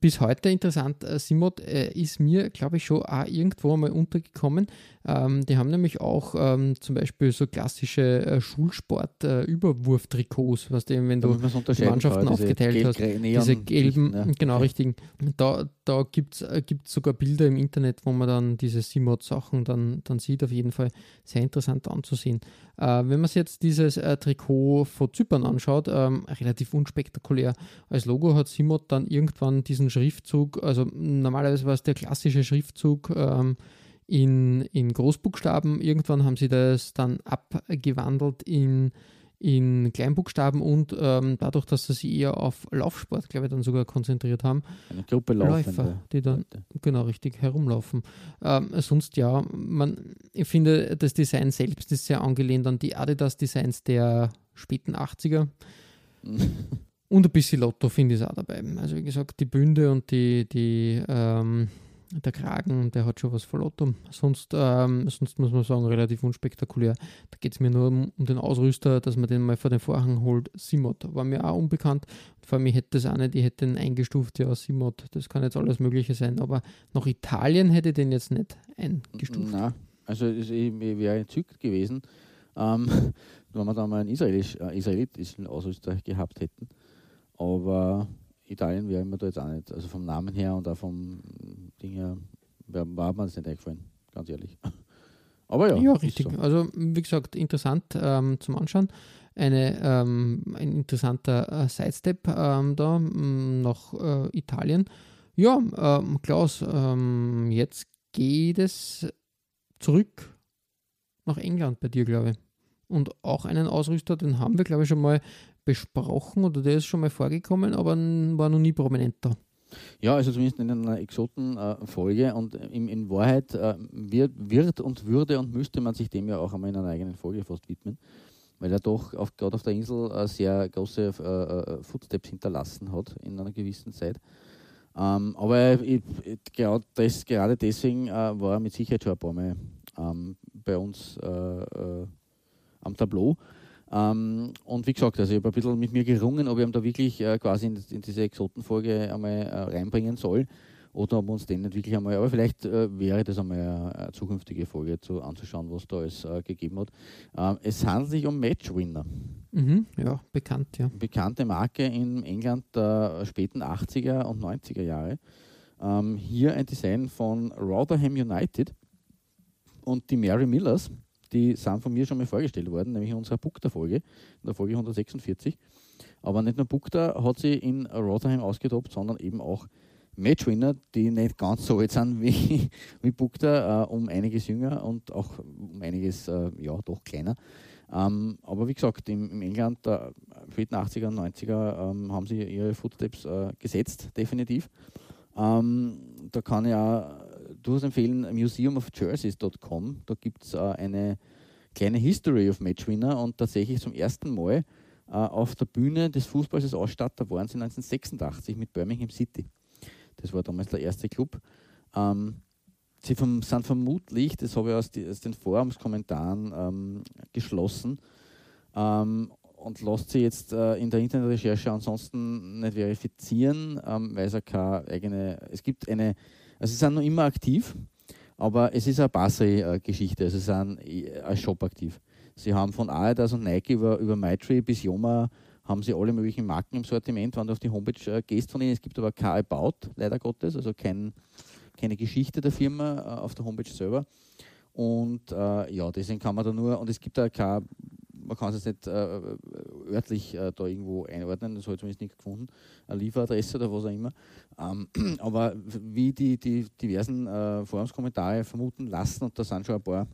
Speaker 3: bis heute interessant, äh, Simot äh, ist mir, glaube ich, schon auch irgendwo mal untergekommen. Ähm, die haben nämlich auch ähm, zum Beispiel so klassische äh, Schulsport-Überwurftrikots, was dem, wenn du die Mannschaften aufgeteilt hast, diese gelben, ja. genau, okay. richtigen. Da, da gibt es äh, sogar Bilder im Internet, wo man dann diese Simot-Sachen dann, dann sieht, auf jeden Fall sehr interessant anzusehen. Äh, wenn man sich jetzt dieses äh, Trikot von Zypern anschaut, ähm, relativ unspektakulär. Als Logo hat Simot dann irgendwann diesen Schriftzug, also normalerweise war es der klassische Schriftzug, ähm, in, in Großbuchstaben. Irgendwann haben sie das dann abgewandelt in, in Kleinbuchstaben und ähm, dadurch, dass sie sich eher auf Laufsport, glaube ich, dann sogar konzentriert haben.
Speaker 4: Eine Gruppe
Speaker 3: Läufer, die dann Leute. genau richtig herumlaufen. Ähm, sonst ja, man, ich finde, das Design selbst ist sehr angelehnt an die Adidas-Designs der späten 80er. und ein bisschen Lotto finde ich auch dabei. Also wie gesagt, die Bünde und die, die ähm, der Kragen, der hat schon was Lotto. Sonst, ähm, sonst muss man sagen, relativ unspektakulär. Da geht es mir nur um, um, den Ausrüster, dass man den mal vor den Vorhang holt. Simot war mir auch unbekannt. Vor allem, ich hätte das nicht, ich hätte den eingestuft, ja, Simot. Das kann jetzt alles Mögliche sein, aber nach Italien hätte ich den jetzt nicht eingestuft.
Speaker 4: Na, also ich, ich wäre entzückt gewesen, ähm, wenn wir da mal einen Israelisch, äh, israelitischen Ausrüster gehabt hätten. Aber Italien wäre mir da jetzt auch nicht. Also vom Namen her und auch vom Ding her war mir das nicht eingefallen, ganz ehrlich.
Speaker 3: Aber ja. Ja, richtig. So. Also wie gesagt, interessant ähm, zum Anschauen. Eine, ähm, ein interessanter äh, Sidestep ähm, da nach äh, Italien. Ja, ähm, Klaus, ähm, jetzt geht es zurück nach England bei dir, glaube ich. und auch einen Ausrüster, den haben wir, glaube ich, schon mal besprochen oder der ist schon mal vorgekommen, aber war noch nie prominenter.
Speaker 4: Ja, also zumindest in einer Exotenfolge äh, und in, in Wahrheit äh, wird, wird, und würde und müsste man sich dem ja auch einmal in einer eigenen Folge fast widmen, weil er doch gerade auf der Insel äh, sehr große äh, äh, Footsteps hinterlassen hat in einer gewissen Zeit. Ähm, aber ich, ich, gerade, das, gerade deswegen äh, war er mit Sicherheit schon ein paar Mal ähm, bei uns am Tableau. Ähm, und wie gesagt, also ich habe ein bisschen mit mir gerungen, ob ich ihm da wirklich äh, quasi in, in, diese Exotenfolge einmal äh, reinbringen soll oder ob wir uns den nicht wirklich einmal, aber vielleicht äh, wäre das einmal eine, eine, zukünftige Folge zu, anzuschauen, was da alles äh, gegeben hat. Ähm, es handelt sich um Matchwinner.
Speaker 3: Mhm, ja, bekannt, ja.
Speaker 4: Bekannte Marke in England der späten 80er und 90er Jahre. Ähm, hier ein Design von Rotherham United und die Mary Millers die sind von mir schon mal vorgestellt worden, nämlich in unserer Bukta-Folge, in der Folge 146. Aber nicht nur Bukta hat sie in Rotherham ausgetobt, sondern eben auch Matchwinner, die nicht ganz so alt sind wie, wie Bukta, äh, um einiges jünger und auch um einiges, äh, ja, doch kleiner. Ähm, aber wie gesagt, im, im England der späten 80er und 90er ähm, haben sie ihre Footsteps äh, gesetzt, definitiv. Ähm, da kann ich auch durchaus empfehlen, museumofjerseys.com. Da gibt es äh, eine kleine History of Matchwinner und tatsächlich zum ersten Mal äh, auf der Bühne des Fußballs als Ausstatter waren sie 1986 mit Birmingham City. Das war damals der erste Club. Ähm, sie vom, sind vermutlich, das habe ich aus, die, aus den Forumskommentaren ähm, geschlossen, ähm, und lässt sie jetzt äh, in der Internetrecherche ansonsten nicht verifizieren, ähm, weil es ja keine eigene, es gibt eine, also sie sind noch immer aktiv, aber es ist eine Basel-Geschichte, also sie sind äh, als Shop aktiv. Sie haben von Adidas und Nike über, über MyTree bis Yoma haben sie alle möglichen Marken im Sortiment, wenn du auf die Homepage äh, gehst von ihnen. Es gibt aber kein About, leider Gottes, also kein, keine Geschichte der Firma äh, auf der Homepage selber. Und äh, ja, deswegen kann man da nur, und es gibt da kein man kann es nicht äh, örtlich äh, da irgendwo einordnen, das habe ich zumindest nicht gefunden, eine Lieferadresse oder was auch immer. Ähm, aber wie die, die diversen äh, Forumskommentare vermuten lassen, und da sind schon ein paar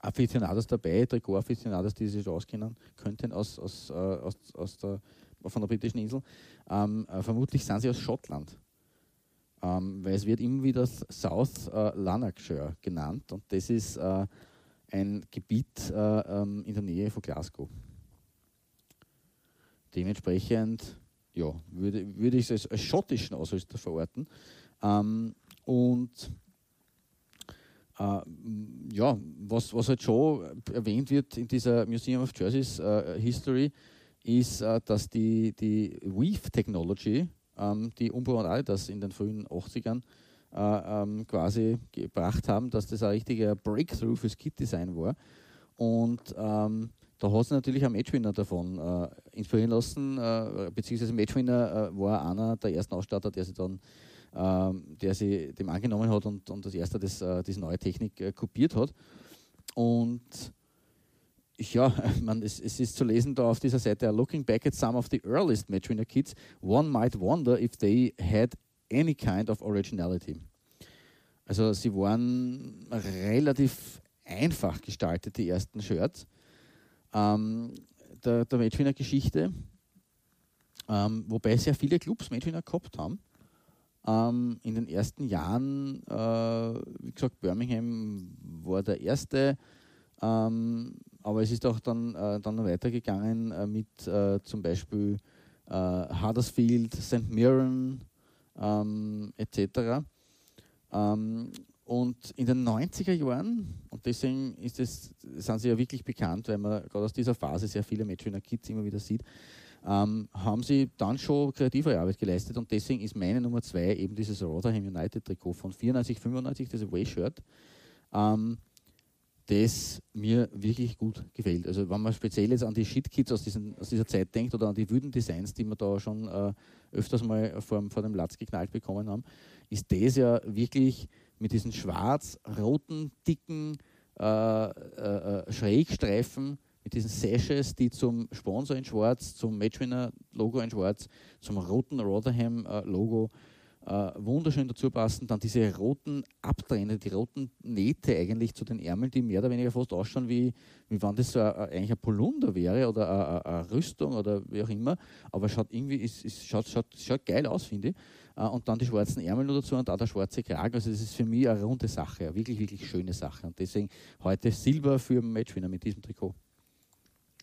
Speaker 4: Aficionados dabei, Trikot-Aficionados, die sich auskennen könnten aus, aus, äh, aus, aus der, von der britischen Insel, ähm, äh, vermutlich sind sie aus Schottland. Ähm, weil es wird immer wieder South äh, Lanarkshire genannt und das ist äh, ein Gebiet äh, ähm, in der Nähe von Glasgow. Dementsprechend ja, würde, würde ich es als, als schottischen Ausrüster verorten. Ähm, und äh, ja, was, was halt schon erwähnt wird in dieser Museum of Jerseys äh, History, ist, äh, dass die, die Weave Technology, ähm, die Umbro und Adidas in den frühen 80ern äh, ähm, quasi gebracht haben, dass das ein richtiger Breakthrough fürs Kit-Design war. Und ähm, da hat sich natürlich ein Matchwinner davon äh, inspirieren lassen, äh, beziehungsweise Matchwinner äh, war einer der ersten Ausstatter, der sich dann ähm, der sie dem angenommen hat und, und das erste das, äh, diese neue Technik äh, kopiert hat. Und ja, man, es, es, ist zu lesen da auf dieser Seite, looking back at some of the earliest Matchwinner kits, one might wonder if they had any kind of originality. Also sie waren relativ einfach gestaltet, die ersten Shirts ähm, der, der Matchwinner Geschichte, ähm, wobei sehr viele Clubs Matchwinner gehabt haben. Ähm, in den ersten Jahren, äh, wie gesagt, Birmingham war der erste, ähm, aber es ist auch dann, äh, dann weitergegangen äh, mit äh, zum Beispiel äh, Huddersfield, St. Mirren, ähm, etc. Ähm, und in den 90er Jahren, und deswegen ist es, sind sie ja wirklich bekannt, weil man gerade aus dieser Phase sehr viele Matchwinner Kids immer wieder sieht, ähm, haben sie dann schon kreative Arbeit geleistet und deswegen ist meine Nummer zwei eben dieses Rotherham United Trikot von 94, 95, das Away-Shirt. Ähm, das mir wirklich gut gefällt. Also wenn man speziell jetzt an die Shit-Kids aus, aus, dieser Zeit denkt oder an die wüden Designs, die wir da schon äh, öfters mal vor, vor dem Latz geknallt bekommen haben, ist das ja wirklich mit diesen schwarz-roten, dicken äh, äh, äh, Schrägstreifen, mit diesen Sashes, die zum Sponsor in schwarz, zum Matchwinner-Logo in schwarz, zum roten Rotherham-Logo äh, wunderschön dazu passen. Dann diese roten Abträne, die roten Nähte eigentlich zu den Ärmeln, die mehr oder weniger fast ausschauen, wie, wie wenn das so ein, eigentlich ein Polunder wäre oder eine, Rüstung oder wie auch immer. Aber schaut irgendwie, ist, ist, schaut, schaut, schaut geil aus, finde ich. Äh, und dann die schwarzen Ärmel noch dazu und auch der schwarze Kragen. Also das ist für mich eine runde Sache, eine wirklich, wirklich schöne Sache. Und deswegen heute Silber für Matchwinner mit diesem Trikot.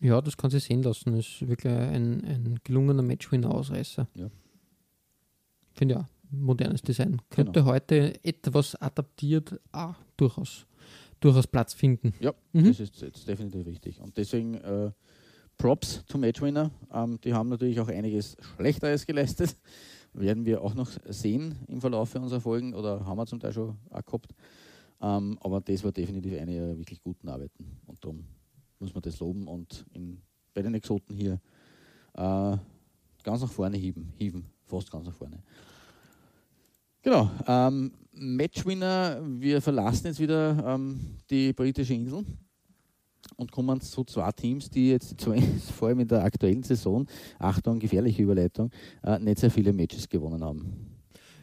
Speaker 3: Ja, das kann sich sehen lassen. Das ist wirklich ein, ein gelungener Matchwinner-Ausreißer.
Speaker 4: Ja.
Speaker 3: Finde ja, modernes Design. Könnte
Speaker 4: Genau.
Speaker 3: heute etwas adaptiert auch durchaus, durchaus Platz finden.
Speaker 4: Ja,
Speaker 3: Mhm.
Speaker 4: das ist jetzt definitiv richtig. Und deswegen äh, Props zum Matchwinner. Ähm, die haben natürlich auch einiges Schlechteres geleistet. Werden wir auch noch sehen im Verlauf unserer Folgen oder haben wir zum Teil schon auch gehabt. Ähm, aber das war definitiv eine ihrer wirklich guten Arbeiten. Und darum muss man das loben und in, bei den Exoten hier äh, ganz nach vorne hieven, hieven, fast ganz nach vorne. Genau, ähm, Matchwinner, wir verlassen jetzt wieder ähm, die britische Insel und kommen zu zwei Teams, die jetzt vor allem in der aktuellen Saison, Achtung, gefährliche Überleitung, äh, nicht sehr viele Matches gewonnen haben.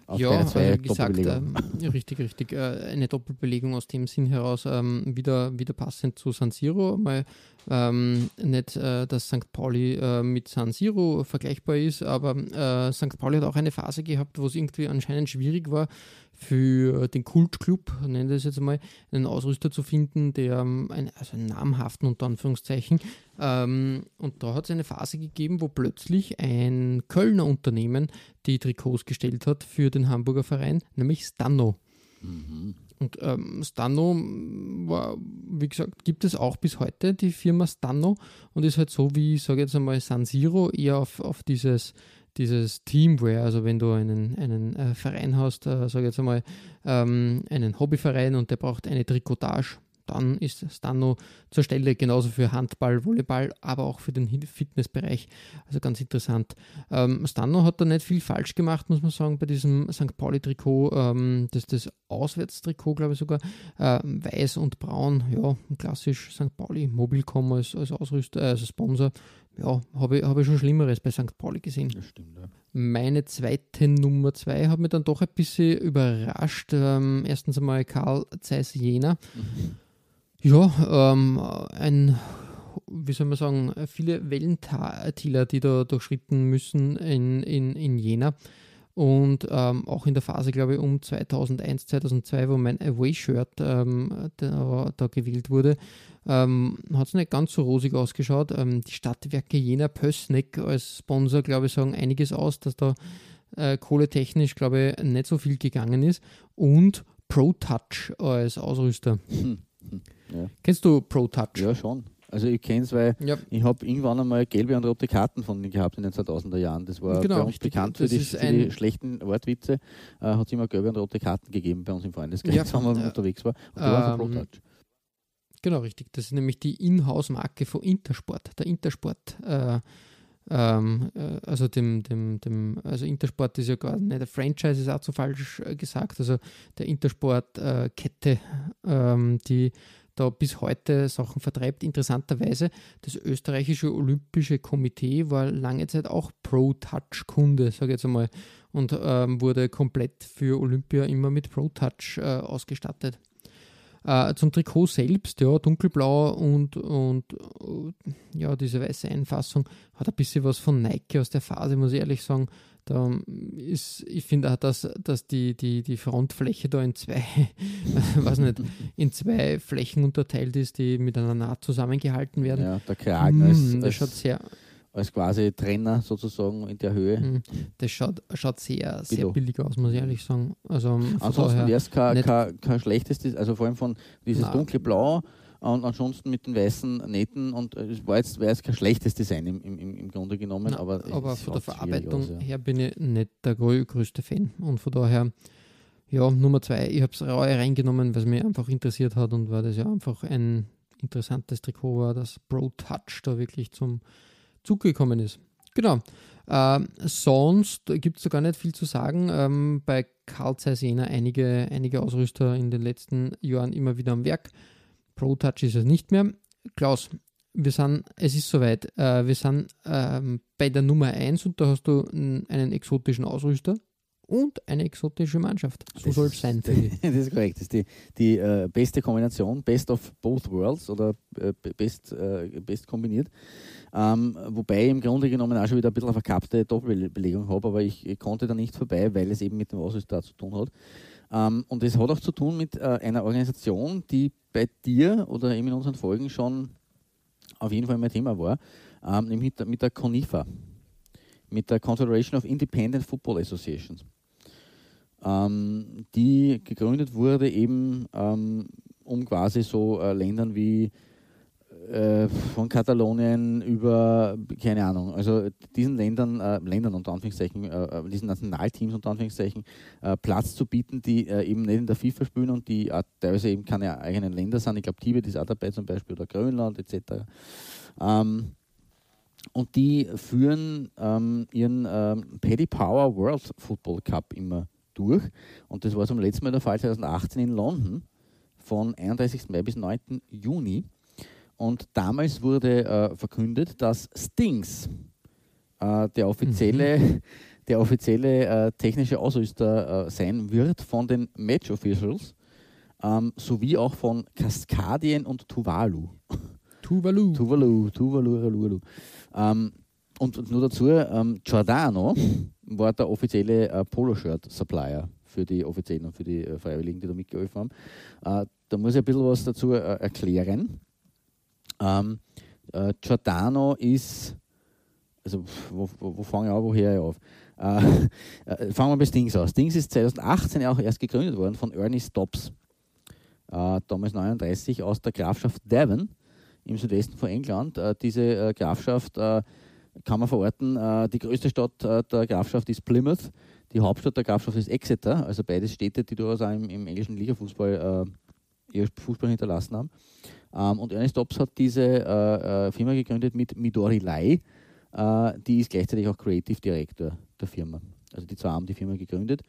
Speaker 4: Auf
Speaker 3: ja,
Speaker 4: zwei
Speaker 3: äh, gesagt, ja, richtig, richtig. Äh, eine Doppelbelegung aus dem Sinn heraus, ähm, wieder, wieder passend zu San Siro. Mal ähm, nicht, äh, dass St. Pauli äh, mit San Siro vergleichbar ist, aber äh, St. Pauli hat auch eine Phase gehabt, wo es irgendwie anscheinend schwierig war, für den Kultclub, nennen wir das jetzt mal, einen Ausrüster zu finden, der ähm, ein, also einen namhaften unter Anführungszeichen. Ähm, und da hat es eine Phase gegeben, wo plötzlich ein Kölner Unternehmen die Trikots gestellt hat für den Hamburger Verein, nämlich Stano.
Speaker 4: Mhm.
Speaker 3: Und ähm, Stano war, wie gesagt, gibt es auch bis heute, die Firma Stano, und ist halt so wie, ich sage jetzt einmal, San Siro, eher auf, auf dieses, dieses Teamwear. Also wenn du einen, einen äh, Verein hast, äh, sage jetzt einmal, ähm, einen Hobbyverein und der braucht eine Trikotage, dann ist Stano zur Stelle, genauso für Handball, Volleyball, aber auch für den Fitnessbereich. Also ganz interessant. Ähm, Stano hat da nicht viel falsch gemacht, muss man sagen, bei diesem St. Pauli-Trikot. Ähm, das ist das Auswärtstrikot, glaube ich sogar. Äh, weiß und braun, ja, klassisch St. Pauli. Mobilcom als, als Ausrüster, äh, als Sponsor. Ja, habe ich, hab ich schon Schlimmeres bei St. Pauli gesehen.
Speaker 4: Das stimmt, ja.
Speaker 3: Meine zweite Nummer zwei hat mich dann doch ein bisschen überrascht. Ähm, erstens einmal Karl Zeiss Jena. Ja, ähm, ein, wie soll man sagen, viele Wellentäler, die da durchschritten müssen in, in, in Jena. Und ähm, auch in der Phase, glaube ich, um 2001, 2002, wo mein Away-Shirt ähm, da, da gewählt wurde, ähm, hat es nicht ganz so rosig ausgeschaut. Ähm, die Stadtwerke Jena Pössneck als Sponsor, glaube ich, sagen einiges aus, dass da äh, kohletechnisch, glaube ich, nicht so viel gegangen ist. Und ProTouch als Ausrüster.
Speaker 4: Hm. Ja.
Speaker 3: Kennst du ProTouch?
Speaker 4: ja, schon. Also ich kenne es, weil
Speaker 3: Ja.
Speaker 4: ich habe irgendwann einmal gelbe und rote Karten von denen gehabt in den 2000er Jahren. Das war
Speaker 3: Genau,
Speaker 4: bei uns bekannt für die, für die schlechten Wortwitze. Äh, hat es immer gelbe und rote Karten gegeben bei uns im Freundeskreis,
Speaker 3: Ja,
Speaker 4: wenn man
Speaker 3: äh,
Speaker 4: unterwegs war. Und die waren von
Speaker 3: ähm,
Speaker 4: ProTouch.
Speaker 3: Genau, richtig. Das ist nämlich die Inhouse-Marke von Intersport. Der Intersport, äh, ähm, äh, also dem, dem, dem, also Intersport ist ja gar nicht, der Franchise ist auch zu falsch äh, gesagt, also der Intersport-Kette, ähm, die da bis heute Sachen vertreibt. Interessanterweise, das österreichische Olympische Komitee war lange Zeit auch Pro-Touch-Kunde, sage ich jetzt einmal, und ähm, wurde komplett für Olympia immer mit Pro-Touch äh, ausgestattet. Äh, zum Trikot selbst, ja, dunkelblau und, und äh, ja, diese weiße Einfassung hat ein bisschen was von Nike aus der Phase, muss ich ehrlich sagen. Da ist, ich finde auch, dass, dass die, die, die Frontfläche da in zwei, weiß nicht, in zwei Flächen unterteilt ist, die mit einer Naht zusammengehalten werden.
Speaker 4: Ja, der Kragen
Speaker 3: Mm,
Speaker 4: als,
Speaker 3: das schaut sehr,
Speaker 4: als quasi Trenner sozusagen in der Höhe.
Speaker 3: mm, das schaut, schaut sehr, sehr billig aus, muss ich ehrlich sagen. Also
Speaker 4: Ansonsten wäre es kein, kein, kein schlechtes, also vor allem von dieses
Speaker 3: Nein.
Speaker 4: dunkle Blau und ansonsten mit den weißen Nähten und äh, es war jetzt, wäre jetzt kein schlechtes Design im, im, im Grunde genommen,
Speaker 3: Na,
Speaker 4: aber,
Speaker 3: aber von der Verarbeitung
Speaker 4: aus, ja.
Speaker 3: her bin ich nicht der grö größte Fan. Und von daher, ja, Nummer zwei, ich habe es Reue reingenommen, weil es mich einfach interessiert hat und weil das ja einfach ein interessantes Trikot war, dass Pro Touch da wirklich zum Zug gekommen ist. Genau. Ähm, sonst gibt es da gar nicht viel zu sagen. Ähm, bei Carl Zeiss Jena einige, einige Ausrüster in den letzten Jahren immer wieder am Werk. Pro Touch ist es nicht mehr. Klaus, wir sind, es ist soweit, äh, wir sind ähm, bei der Nummer 1 und da hast du einen exotischen Ausrüster und eine exotische Mannschaft. So soll es sein.
Speaker 4: Das, das ist korrekt. Das ist die, die äh, beste Kombination, best of both worlds oder äh, best, äh, best kombiniert. Ähm, wobei ich im Grunde genommen auch schon wieder ein bisschen eine verkappte Doppelbelegung habe, aber ich, ich, konnte da nicht vorbei, weil es eben mit dem Ausrüster zu tun hat. Ähm, und es hat auch zu tun mit äh, einer Organisation, die bei dir oder eben in unseren Folgen schon auf jeden Fall mein Thema war, ähm, nämlich mit der, mit der CONIFA, mit der Confederation of Independent Football Associations, ähm, die gegründet wurde eben ähm, um quasi so äh, Ländern wie äh, von Katalonien über, keine Ahnung, also diesen Ländern, äh, Ländern unter Anführungszeichen, äh, äh diesen Nationalteams unter Anführungszeichen, Platz zu bieten, die eben nicht in der FIFA spielen und die teilweise eben keine eigenen Länder sind. Ich glaube, Tibet ist auch dabei zum Beispiel oder Grönland etc. Ähm, und die führen ähm, ihren ähm, Paddy Power World Football Cup immer durch. Und das war zum letzten Mal der Fall 2018 in London von 31. Mai bis 9. Juni. Und damals wurde äh, verkündet, dass Stings, äh, der offizielle, mhm. der offizielle äh, technische Ausrüster äh, sein wird von den Match Officials, ähm, sowie auch von Kaskadien und Tuvalu.
Speaker 3: Tuvalu.
Speaker 4: Tuvalu, Tuvalu, Tuvalu. Ähm, und, und, nur dazu, ähm, Giordano war der offizielle äh, Poloshirt-Supplier für die Offiziellen und für die äh, Freiwilligen, die da mitgeholfen haben. Äh, da muss ich ein bisschen was dazu äh, erklären. Ähm, äh, Giordano ist, also wo, wo, wo fange ich an, woher ich auf? Äh, fangen wir bei Stings aus. Stings ist 2018 auch erst gegründet worden von Ernie Stops, damals 39, aus der Grafschaft Devon im Südwesten von England. Diese Grafschaft kann man verorten. die größte Stadt der Grafschaft ist Plymouth. Die Hauptstadt der Grafschaft ist Exeter, also beides Städte, die durchaus auch im, im englischen Ligafußball äh, ihr Fußball hinterlassen haben. Ähm, und Ernest Dobbs hat diese äh, äh, Firma gegründet mit Midori Lai. Äh, die ist gleichzeitig auch Creative Director der Firma. Also die zwei haben die Firma gegründet.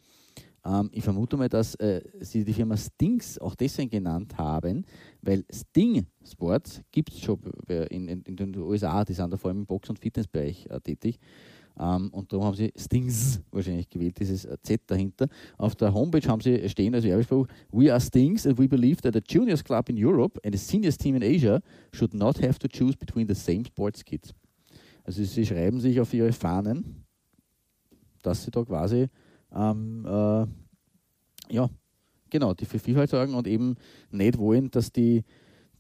Speaker 4: Ähm, ich vermute mal, dass äh, sie die Firma Stings auch deswegen genannt haben, weil Sting Sports gibt es schon in, in, in, den USA, die sind da vor allem im Box- und Fitnessbereich äh, tätig. Ähm, und darum haben sie Stings wahrscheinlich gewählt, dieses Z dahinter. Auf der Homepage haben sie stehen als Werbespruch: We are Stings and we believe that a juniors club in Europe and a seniors team in Asia should not have to choose between the same sports kits. Also sie schreiben sich auf ihre Fahnen, dass sie da quasi ähm, äh, ja, genau, die für Vielfalt sorgen und eben nicht wollen, dass die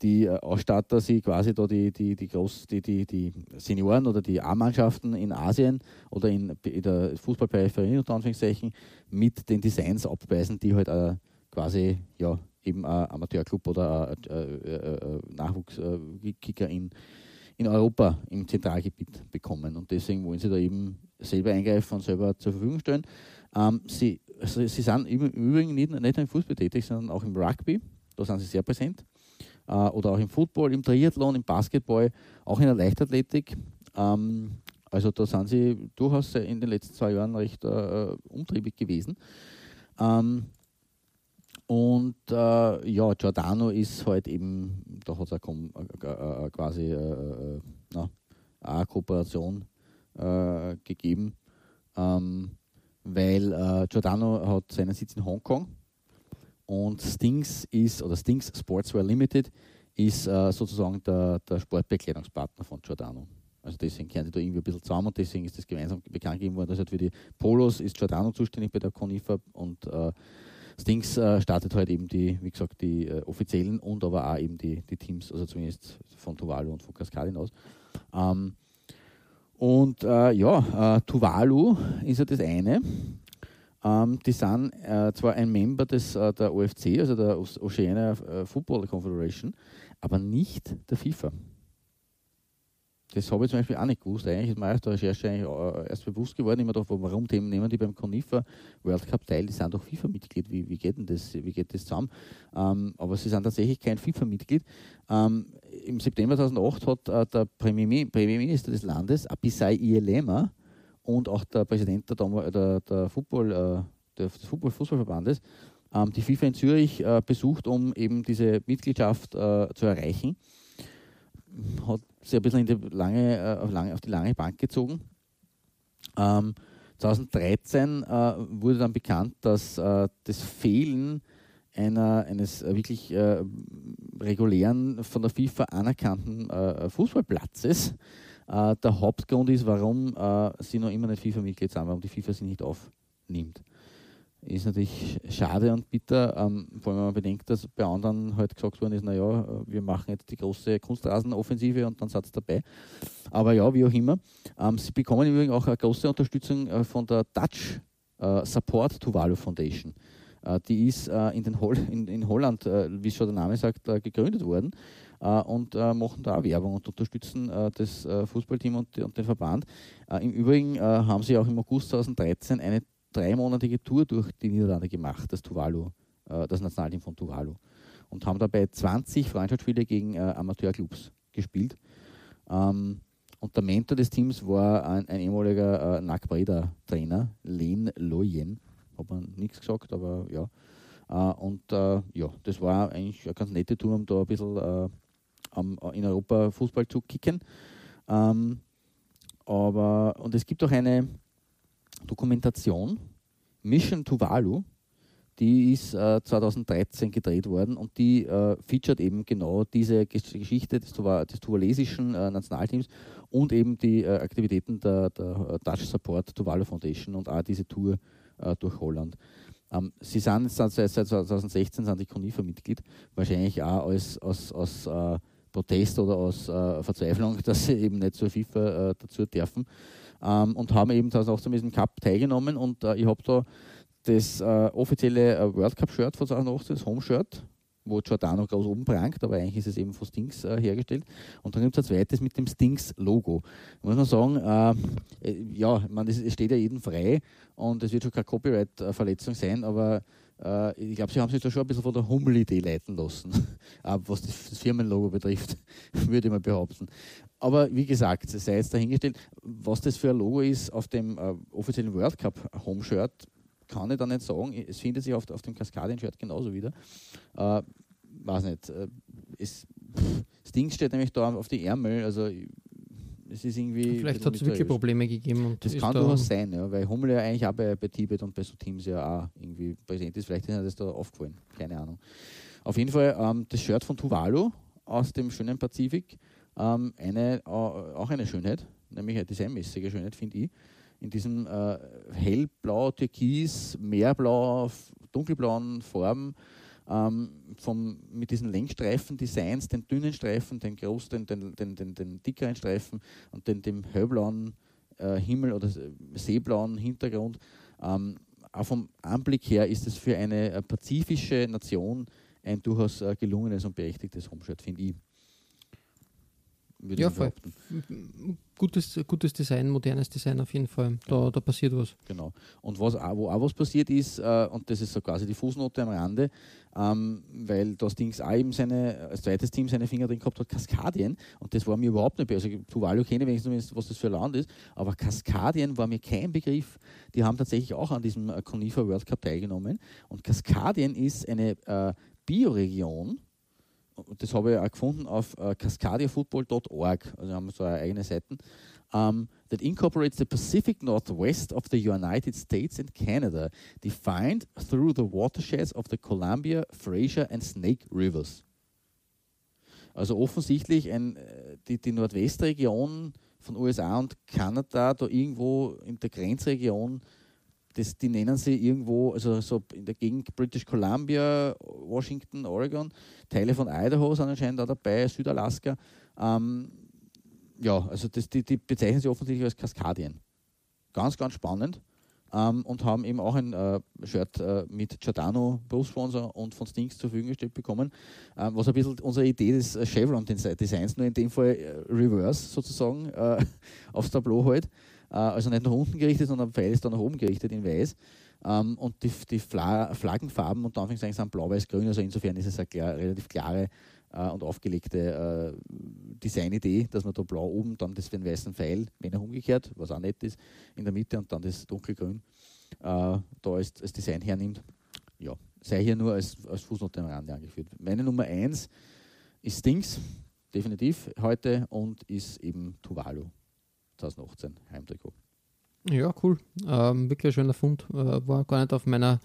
Speaker 4: die äh, Ausstatter sie quasi da die, die, die, Groß, die, die, die Senioren oder die A-Mannschaften in Asien oder in, in der Fußballperipherie unter Anführungszeichen mit den Designs abweisen, die halt äh, quasi ja, eben ein Amateurclub oder ein, ein Nachwuchskicker in, in Europa im Zentralgebiet bekommen. Und deswegen wollen sie da eben selber eingreifen und selber zur Verfügung stellen. Ähm, sie, also sie sind im Übrigen nicht, nicht nur im Fußball tätig, sondern auch im Rugby. Da sind sie sehr präsent äh, oder auch im Football, im Triathlon, im Basketball, auch in der Leichtathletik. Ähm, also da sind sie durchaus in den letzten zwei Jahren recht äh, umtriebig gewesen. Ähm, und äh, ja, Giordano ist halt eben, da hat es äh, quasi äh, na, eine Kooperation äh, gegeben, ähm, weil äh, Giordano hat seinen Sitz in Hongkong und Stings ist, oder Stings Sportswear Limited ist äh, sozusagen der, der Sportbekleidungspartner von Giordano. Also deswegen kehren sie da irgendwie ein bisschen zusammen und deswegen ist das gemeinsam bekannt gegeben worden. Also für die Polos ist Giordano zuständig bei der Conifa und äh, Stings äh, startet halt eben die, wie gesagt, die äh, offiziellen und aber auch eben die, die Teams, also zumindest von Tuvalu und von Cascadin aus. Ähm, und äh, ja, äh, Tuvalu ist ja das eine. Ähm, die sind äh, zwar ein Member des, äh, der OFC, also der Oceania äh, Football Confederation, aber nicht der FIFA. Das habe ich zum Beispiel auch nicht gewusst. Eigentlich ist mir erst der Recherche erst bewusst geworden, immer dachte, warum nehmen die beim Conifa World Cup teil? Die sind doch FIFA-Mitglied. Wie, wie, geht denn das, wie geht das zusammen? Ähm, aber sie sind tatsächlich kein FIFA-Mitglied. Ähm, Im September 2008 hat äh, der Premierminister des Landes, Abisai Ielema, und auch der Präsident der, der, der Football, äh, des Football Fußballverbandes ähm, die FIFA in Zürich äh, besucht, um eben diese Mitgliedschaft äh, zu erreichen. Hat sie ein bisschen lange, auf, lange, auf die lange Bank gezogen. Ähm, 2013 äh, wurde dann bekannt, dass äh, das Fehlen einer, eines äh, wirklich äh, regulären, von der FIFA anerkannten äh, Fußballplatzes äh, der Hauptgrund ist, warum sie noch immer nicht FIFA-Mitglied sind, warum die FIFA sie nicht aufnimmt ist natürlich schade und bitter, ähm, vor allem wenn man bedenkt, dass bei anderen halt gesagt worden ist, naja, wir machen jetzt die große Kunstrasenoffensive und dann seid ihr dabei. Aber ja, wie auch immer. Ähm, sie bekommen übrigens auch eine große Unterstützung äh, von der Dutch äh, Support Tuvalu Foundation. Äh, die ist äh, in, Hol in, in, Holland, äh, wie schon der Name sagt, äh, gegründet worden und machen da Werbung und unterstützen das Fußballteam und, und, den Verband. Im Übrigen haben sie auch im August 2013 eine dreimonatige Tour durch die Niederlande gemacht, das Tuvalu, äh, das Nationalteam von Tuvalu. Und haben dabei 20 Freundschaftsspiele gegen äh, Amateurclubs gespielt. Ähm, und der Mentor des Teams war ein, ein ehemaliger äh, Nakbreda-Trainer, Len Loyen. Hat man nichts gesagt, aber ja. Äh, und äh, ja, das war eigentlich eine ganz nette Tour, um da ein bisschen äh, am, in Europa Fußball zu kicken. Ähm, aber, und es gibt auch eine, Dokumentation Mission Tuvalu, die ist äh, 2013 gedreht worden und die äh, featuret eben genau diese Geschichte des, des tuvalesischen äh, Nationalteams und eben die äh, Aktivitäten der, der, Dutch Support Tuvalu Foundation und auch diese Tour äh, durch Holland. Ähm, sie sind seit, seit 2016 sind die CONIFA-Mitglied, wahrscheinlich auch als, als, als äh, Protest oder aus Verzweiflung, dass sie eben nicht zur FIFA dazu dürfen ähm, und haben eben 2018 diesem Cup teilgenommen und äh, ich habe da das äh, offizielle äh, World Cup Shirt von 2018, das Home Shirt, wo Giordano groß oben prangt, aber eigentlich ist es eben von Stings äh, hergestellt. Und dann gibt es ein zweites mit dem Stings-Logo. Muss man sagen, äh, äh ja, man, es steht ja jedem frei und es wird schon keine Copyright-Verletzung sein, aber äh, ich glaube, sie haben sich da schon ein bisschen von der Hummel-Idee leiten lassen, was das Firmenlogo betrifft, würde ich mal behaupten. Aber wie gesagt, sei jetzt dahingestellt, was das für ein Logo ist auf dem äh, offiziellen World Cup Home Shirt, kann ich da nicht sagen. Es findet sich auf, auf dem Kaskadien-Shirt genauso wieder. Äh, weiß nicht. Äh, es, pff, das Ding steht nämlich da auf die Ärmel, also es ist irgendwie.
Speaker 3: Vielleicht hat es wirklich Probleme gegeben.
Speaker 4: das kann da durchaus sein, ja, weil Hummel ja eigentlich auch bei, bei Tibet und bei so Teams ja auch irgendwie präsent ist. Vielleicht ist das da aufgefallen, keine Ahnung. Auf jeden Fall ähm, das Shirt von Tuvalu aus dem schönen Pazifik ähm, eine, auch eine Schönheit, nämlich eine designmäßige Schönheit, finde ich. In diesem äh, hellblau, türkis, meerblau, dunkelblauen Farben, ähm, vom, mit diesen Längsstreifen-Designs, den dünnen Streifen, den großen, den, den, den, den, dickeren Streifen und den, dem hellblauen äh, Himmel oder seeblauen Hintergrund. Ähm, auch vom Anblick her ist es für eine äh, pazifische Nation ein durchaus äh, gelungenes und berechtigtes Homeshirt, finde ich
Speaker 3: würde ja, ich behaupten. Gutes, gutes Design, modernes Design auf jeden Fall. Da, genau. da passiert was.
Speaker 4: Genau. Und was auch, wo auch was passiert ist, äh, und das ist so quasi die Fußnote am Rande, ähm, weil das Ding auch eben seine, als zweites Team seine Finger drin gehabt hat, Kaskadien. Und das war mir überhaupt nicht besser. Also, Tuvalu kenne wenigstens, was das für ein Land ist, aber Kaskadien war mir kein Begriff. Die haben tatsächlich auch an diesem Conifer World Cup teilgenommen. Und Kaskadien ist eine äh, Bioregion, das habe ich auch gefunden auf uh, cascadiafootball.org, also haben wir so eine eigene Seite, um, that incorporates the Pacific Northwest of the United States and Canada, defined through the watersheds of the Columbia, Fraser and Snake Rivers. Also offensichtlich ein, äh, die, die Nordwestregion von USA und Kanada, da irgendwo in der Grenzregion das, die nennen sie irgendwo, also so in der Gegend British Columbia, Washington, Oregon, Teile von Idaho sind anscheinend auch dabei, Südalaska. Ähm, ja, also das, die, die, bezeichnen sie offensichtlich als Kaskadien. Ganz, ganz spannend. Ähm, und haben eben auch ein äh, Shirt äh, mit Giordano Berufssponsor und von Stinks zur Verfügung gestellt bekommen, ähm, was ein bisschen unsere Idee des äh, Chevron Designs, nur in dem Fall äh, reverse sozusagen, äh, aufs Tableau halt. Äh, also nicht nach unten gerichtet, sondern der Pfeil ist dann nach oben gerichtet in weiß. Ähm, und die, die Fla Flaggenfarben und Anführungszeichen sind blau-weiß-grün, also insofern ist es eine klar, relativ klare äh, und aufgelegte äh, Designidee, dass man da blau oben, dann das für den weißen Pfeil, wenn er umgekehrt, was auch nett ist, in der Mitte und dann das dunkelgrün äh, da als, als Design hernimmt. Ja, sei hier nur als, als Fußnote am Rande angeführt. Meine Nummer 1 ist Stings, definitiv heute, und ist eben Tuvalu. 2018 Heimtrikot.
Speaker 3: Ja, cool. Ähm, wirklich ein schöner Fund. Äh, war gar nicht auf meiner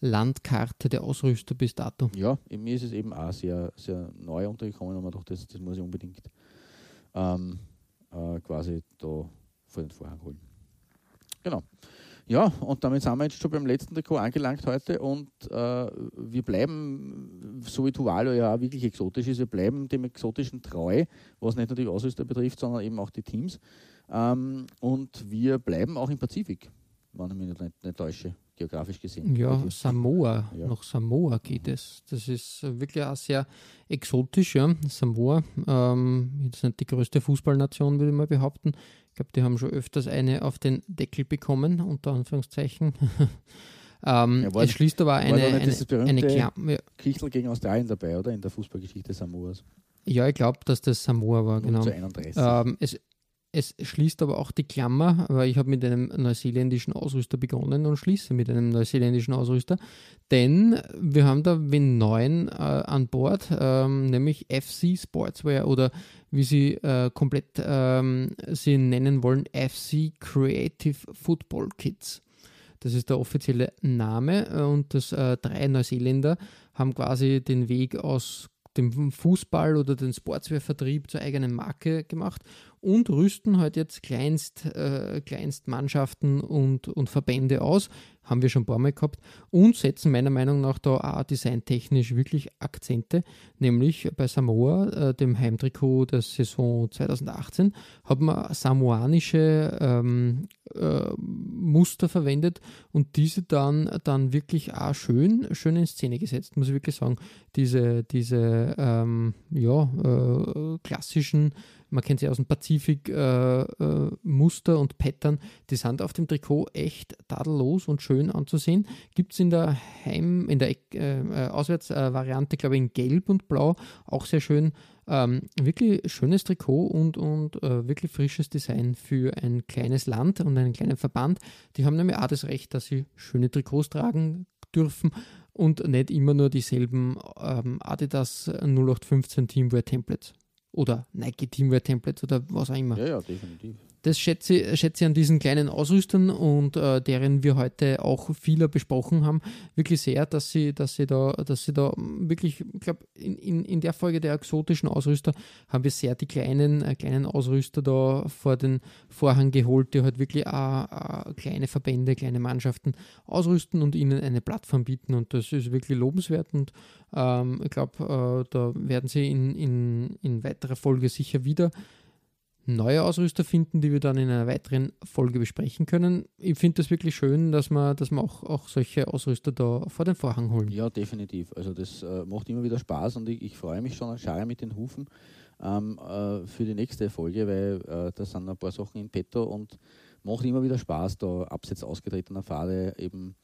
Speaker 3: Landkarte der Ausrüster bis dato.
Speaker 4: Ja, mir ist es eben auch sehr, sehr neu untergekommen man dachte, das, das muss ich unbedingt ähm, äh, quasi da vor den Vorhang holen. Genau. Ja, und damit sind wir jetzt schon beim letzten Trikot angelangt heute und äh, wir bleiben, so wie Tuvalu ja auch wirklich exotisch ist, wir bleiben dem Exotischen treu, was nicht nur die Ausrüster betrifft, sondern eben auch die Teams. Ähm, und wir bleiben auch im Pazifik, wenn ich mich nicht, nicht täusche, geografisch gesehen.
Speaker 3: Ja, Samoa.
Speaker 4: Ja.
Speaker 3: Nach Samoa geht es. Das ist äh, wirklich auch sehr exotisch, ja. Samoa. Ähm, jetzt nicht die größte Fußballnation, würde ich mal behaupten. Ich glaube, die haben schon öfters eine auf den Deckel bekommen, unter Anführungszeichen. ähm,
Speaker 4: Ja,
Speaker 3: es schließt aber eine,
Speaker 4: nicht
Speaker 3: eine, eine Klam ja,
Speaker 4: Kichel gegen Australien dabei, oder? In der Fußballgeschichte Samoas.
Speaker 3: ja, ich glaube, dass das Samoa war, genau.
Speaker 4: Zu 31.
Speaker 3: Ähm, es, es schließt aber auch die Klammer, weil ich habe mit einem neuseeländischen Ausrüster begonnen und schließe mit einem neuseeländischen Ausrüster, denn wir haben da wen neuen äh, an Bord, ähm, nämlich FC Sportswear oder wie sie äh, komplett ähm, sie nennen wollen, FC Creative Football Kids. Das ist der offizielle Name äh, und das äh, drei Neuseeländer haben quasi den Weg aus dem Fußball oder den Sportswehrvertrieb zur eigenen Marke gemacht und rüsten halt jetzt Kleinst, äh, Kleinstmannschaften und, und Verbände aus, haben wir schon ein paar Mal gehabt, und setzen meiner Meinung nach da auch designtechnisch wirklich Akzente, nämlich bei Samoa, äh, dem Heimtrikot der Saison 2018, haben wir samoanische ähm, äh, Muster verwendet und diese dann, dann wirklich auch schön, schön in Szene gesetzt, muss ich wirklich sagen. Diese, diese ähm, ja, äh, klassischen, man kennt sie aus dem Pazifik, äh, äh, und Pattern, die sind auf dem Trikot echt tadellos und schön anzusehen. Gibt es in der Heim, in der äh, äh, Auswärtsvariante, glaube ich, in Gelb und Blau, auch sehr schön. Ähm, wirklich schönes Trikot und, und äh, wirklich frisches Design für ein kleines Land und einen kleinen Verband. Die haben nämlich auch das Recht, dass sie schöne Trikots tragen dürfen und nicht immer nur dieselben ähm, Adidas 0815 Teamwear Templates oder Nike Teamwear Templates oder was auch immer.
Speaker 4: ja, ja, definitiv.
Speaker 3: Das schätze, schätze ich an diesen kleinen Ausrüstern und äh, deren wir heute auch vieler besprochen haben, wirklich sehr, dass sie, dass sie da, dass sie da wirklich, ich glaube, in, in, in der Folge der exotischen Ausrüster haben wir sehr die kleinen, äh, kleinen Ausrüster da vor den Vorhang geholt, die halt wirklich auch, äh, kleine Verbände, kleine Mannschaften ausrüsten und ihnen eine Plattform bieten und das ist wirklich lobenswert und ähm, ich glaube, äh, da werden sie in, in, in weiterer Folge sicher wieder neue Ausrüster finden, die wir dann in einer weiteren Folge besprechen können. Ich finde das wirklich schön, dass man, dass man auch, auch solche Ausrüster da vor den Vorhang holen.
Speaker 4: Ja, definitiv. Also das äh, macht immer wieder Spaß und ich, ich freue mich schon an Schare mit den Hufen ähm, äh, für die nächste Folge, weil äh, da sind ein paar Sachen in petto und macht immer wieder Spaß, da abseits ausgetretener Pfade eben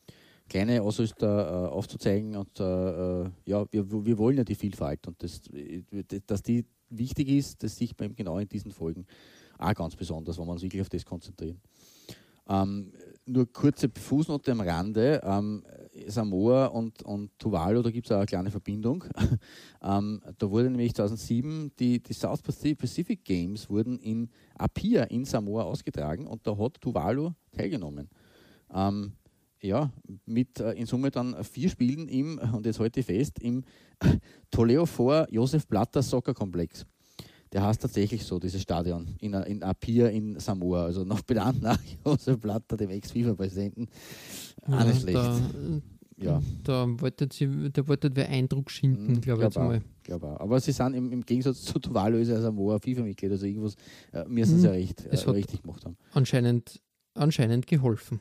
Speaker 4: kleine Ausrüster äh, aufzuzeigen und äh, äh, ja, wir, wir wollen ja die Vielfalt und das, äh, dass die wichtig ist, das sieht man genau in diesen Folgen auch ganz besonders, wenn wir uns wirklich auf das konzentrieren. Ähm, nur kurze Fußnote am Rande. Ähm, Samoa und, und Tuvalu, da gibt es auch eine kleine Verbindung. ähm, da wurde nämlich 2007 die, die South Pacific Games wurden in Apia in Samoa ausgetragen und da hat Tuvalu teilgenommen. Ähm, ja, mit äh, in Summe dann vier Spielen im, und jetzt heute fest, im Toledo vor Josef Blatter Soccer Komplex. Der heißt tatsächlich so, dieses Stadion, in, in Apia in Samoa. Also noch benannt nach Josef Blatter, dem Ex-FIFA-Präsidenten. Auch nicht schlecht.
Speaker 3: Da,
Speaker 4: ja,
Speaker 3: da wolltet sie, da wolltet wer Eindruck schinden,
Speaker 4: Mhm,
Speaker 3: glaube ich jetzt
Speaker 4: glaub auch.
Speaker 3: mal.
Speaker 4: glaub auch. Aber sie sind im, im Gegensatz zu Tuvalu ist ja Samoa FIFA-Mitglied, also irgendwas äh, müssen sie ja recht, äh, richtig gemacht haben.
Speaker 3: Anscheinend, anscheinend geholfen.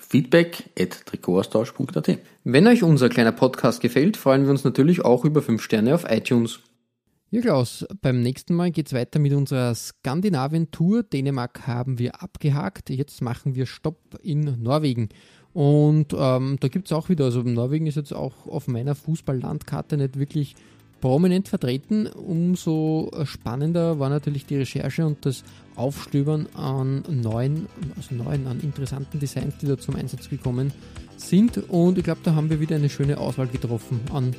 Speaker 4: Feedback at Trikotaustausch.at
Speaker 3: Wenn euch unser kleiner Podcast gefällt, freuen wir uns natürlich auch über 5 Sterne auf iTunes. Ja, Klaus, beim nächsten Mal geht es weiter mit unserer Skandinavien-Tour. Dänemark haben wir abgehakt. Jetzt machen wir Stopp in Norwegen. Und ähm, da gibt es auch wieder, also Norwegen ist jetzt auch auf meiner Fußballlandkarte nicht wirklich prominent vertreten. Umso spannender war natürlich die Recherche und das Aufstöbern an neuen, also neuen, an interessanten Designs, die da zum Einsatz gekommen sind. Und ich glaube, da haben wir wieder eine schöne Auswahl getroffen an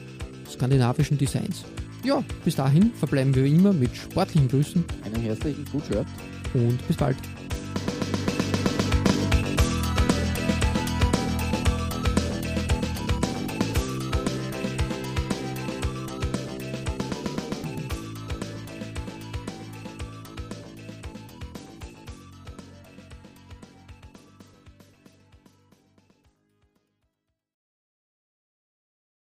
Speaker 3: skandinavischen Designs. Ja, bis dahin verbleiben wir immer mit sportlichen Grüßen.
Speaker 4: Einen herzlichen Gutschört.
Speaker 3: Und bis bald.